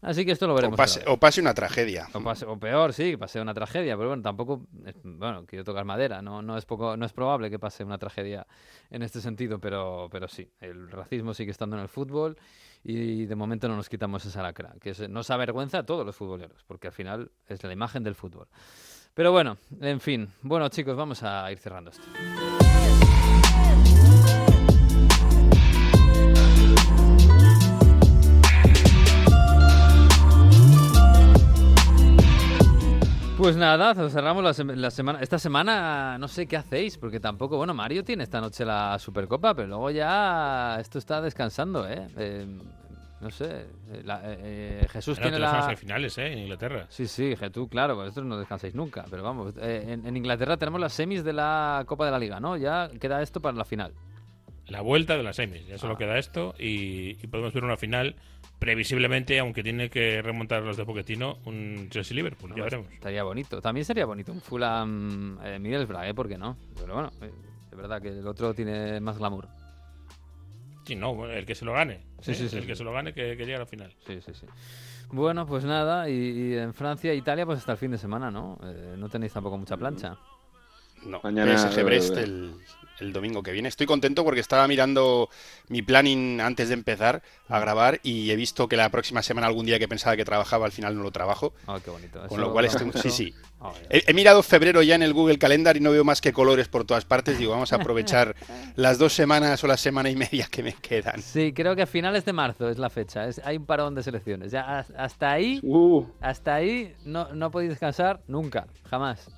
Así que esto lo veremos. O pase, una tragedia. O, peor, sí, pase una tragedia. Pero bueno, tampoco. Bueno, quiero tocar madera. No, no, es poco, no es probable que pase una tragedia en este sentido, pero, pero sí. El racismo sigue estando en el fútbol y de momento no nos quitamos esa lacra. Que nos avergüenza a todos los futboleros, porque al final es la imagen del fútbol. Pero bueno, en fin. Bueno, chicos, vamos a ir cerrando esto. Pues nada, cerramos la, semana. Esta semana no sé qué hacéis, porque tampoco, bueno, Mario tiene esta noche la Supercopa, pero luego ya esto está descansando, ¿eh? eh no sé, eh, eh, Jesús tiene la... finales, ¿eh? En Inglaterra. Sí, sí, tú, claro, vosotros no descansáis nunca, pero vamos, en, Inglaterra tenemos las semis de la Copa de la Liga, ¿no? Ya queda esto para la final. La vuelta de las semis, ya solo ah. queda esto y podemos ver una final previsiblemente, aunque tiene que remontar los de Poquetino, un Chelsea Liverpool, ya veremos. Estaría bonito. También sería bonito un Fulham eh, Middlesbrough, ¿eh? ¿Por qué no? Pero bueno, eh, es verdad que el otro tiene más glamour. Sí, no, el que se lo gane. Sí, sí, sí, el que se lo gane que, que llegue a la final. Sí, sí, sí. Bueno, pues nada, y, en Francia e Italia, pues hasta el fin de semana, ¿no? Eh, no tenéis tampoco mucha plancha. No, Mañana PSG Brest el, el domingo que viene. Estoy contento porque estaba mirando mi planning antes de empezar a grabar y he visto que la próxima semana, algún día que pensaba que trabajaba, al final no lo trabajo. Ah, qué bonito. Con Eso lo cual da estoy... mucho- Sí, sí. Ah, He, he mirado febrero ya en el Google Calendar y no veo más que colores por todas partes. Digo, vamos a aprovechar las dos semanas o la semana y media que me quedan. Sí, creo que a finales de marzo es la fecha. Es, hay un parón de selecciones. Ya has- hasta ahí, Uh, hasta ahí no, no podéis descansar nunca, jamás.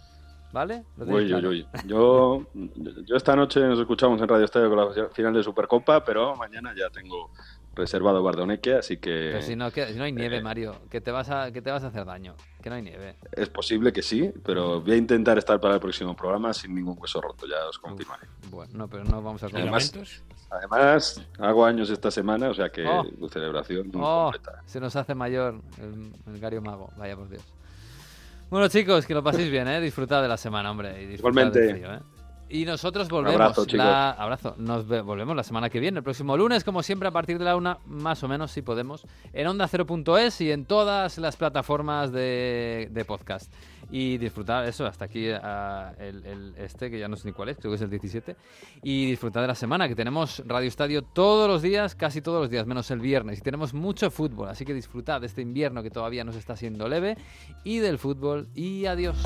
¿Vale? Uy, claro. uy, uy. Yo, yo esta noche nos escuchamos en Radio Estadio con la final de Supercopa, pero mañana ya tengo reservado Bardoneque, así que Pero si no, que- si no hay nieve, Eh. Mario, que te, vas a, que te vas a hacer daño. Que no hay nieve. es posible que sí, pero voy a intentar estar para el próximo programa sin ningún hueso roto, ya os confirmaré. Bueno, no, pero no vamos a comer. Además, además, hago años esta semana, o sea que Oh. celebración muy Oh, completa. se nos hace mayor el, el Gario Mago. Vaya por Dios. Bueno, chicos, que lo paséis bien, ¿eh? Disfrutad de la semana, hombre. Y Igualmente. del frío, ¿eh? Y nosotros volvemos. abrazo, chicos. la- abrazo. Nos ve- volvemos la semana que viene, el próximo lunes, como siempre, a partir de la una, más o menos, si podemos, en onda 0.es y en todas las plataformas de, de podcast. Y disfrutar eso, hasta aquí ah, este, que ya no sé ni cuál es, creo que es el 17. Y disfrutar de la semana, que tenemos Radio Estadio todos los días, casi todos los días, menos el viernes. Y tenemos mucho fútbol, así que disfrutad de este invierno que todavía nos está siendo leve. Y del fútbol. Y adiós.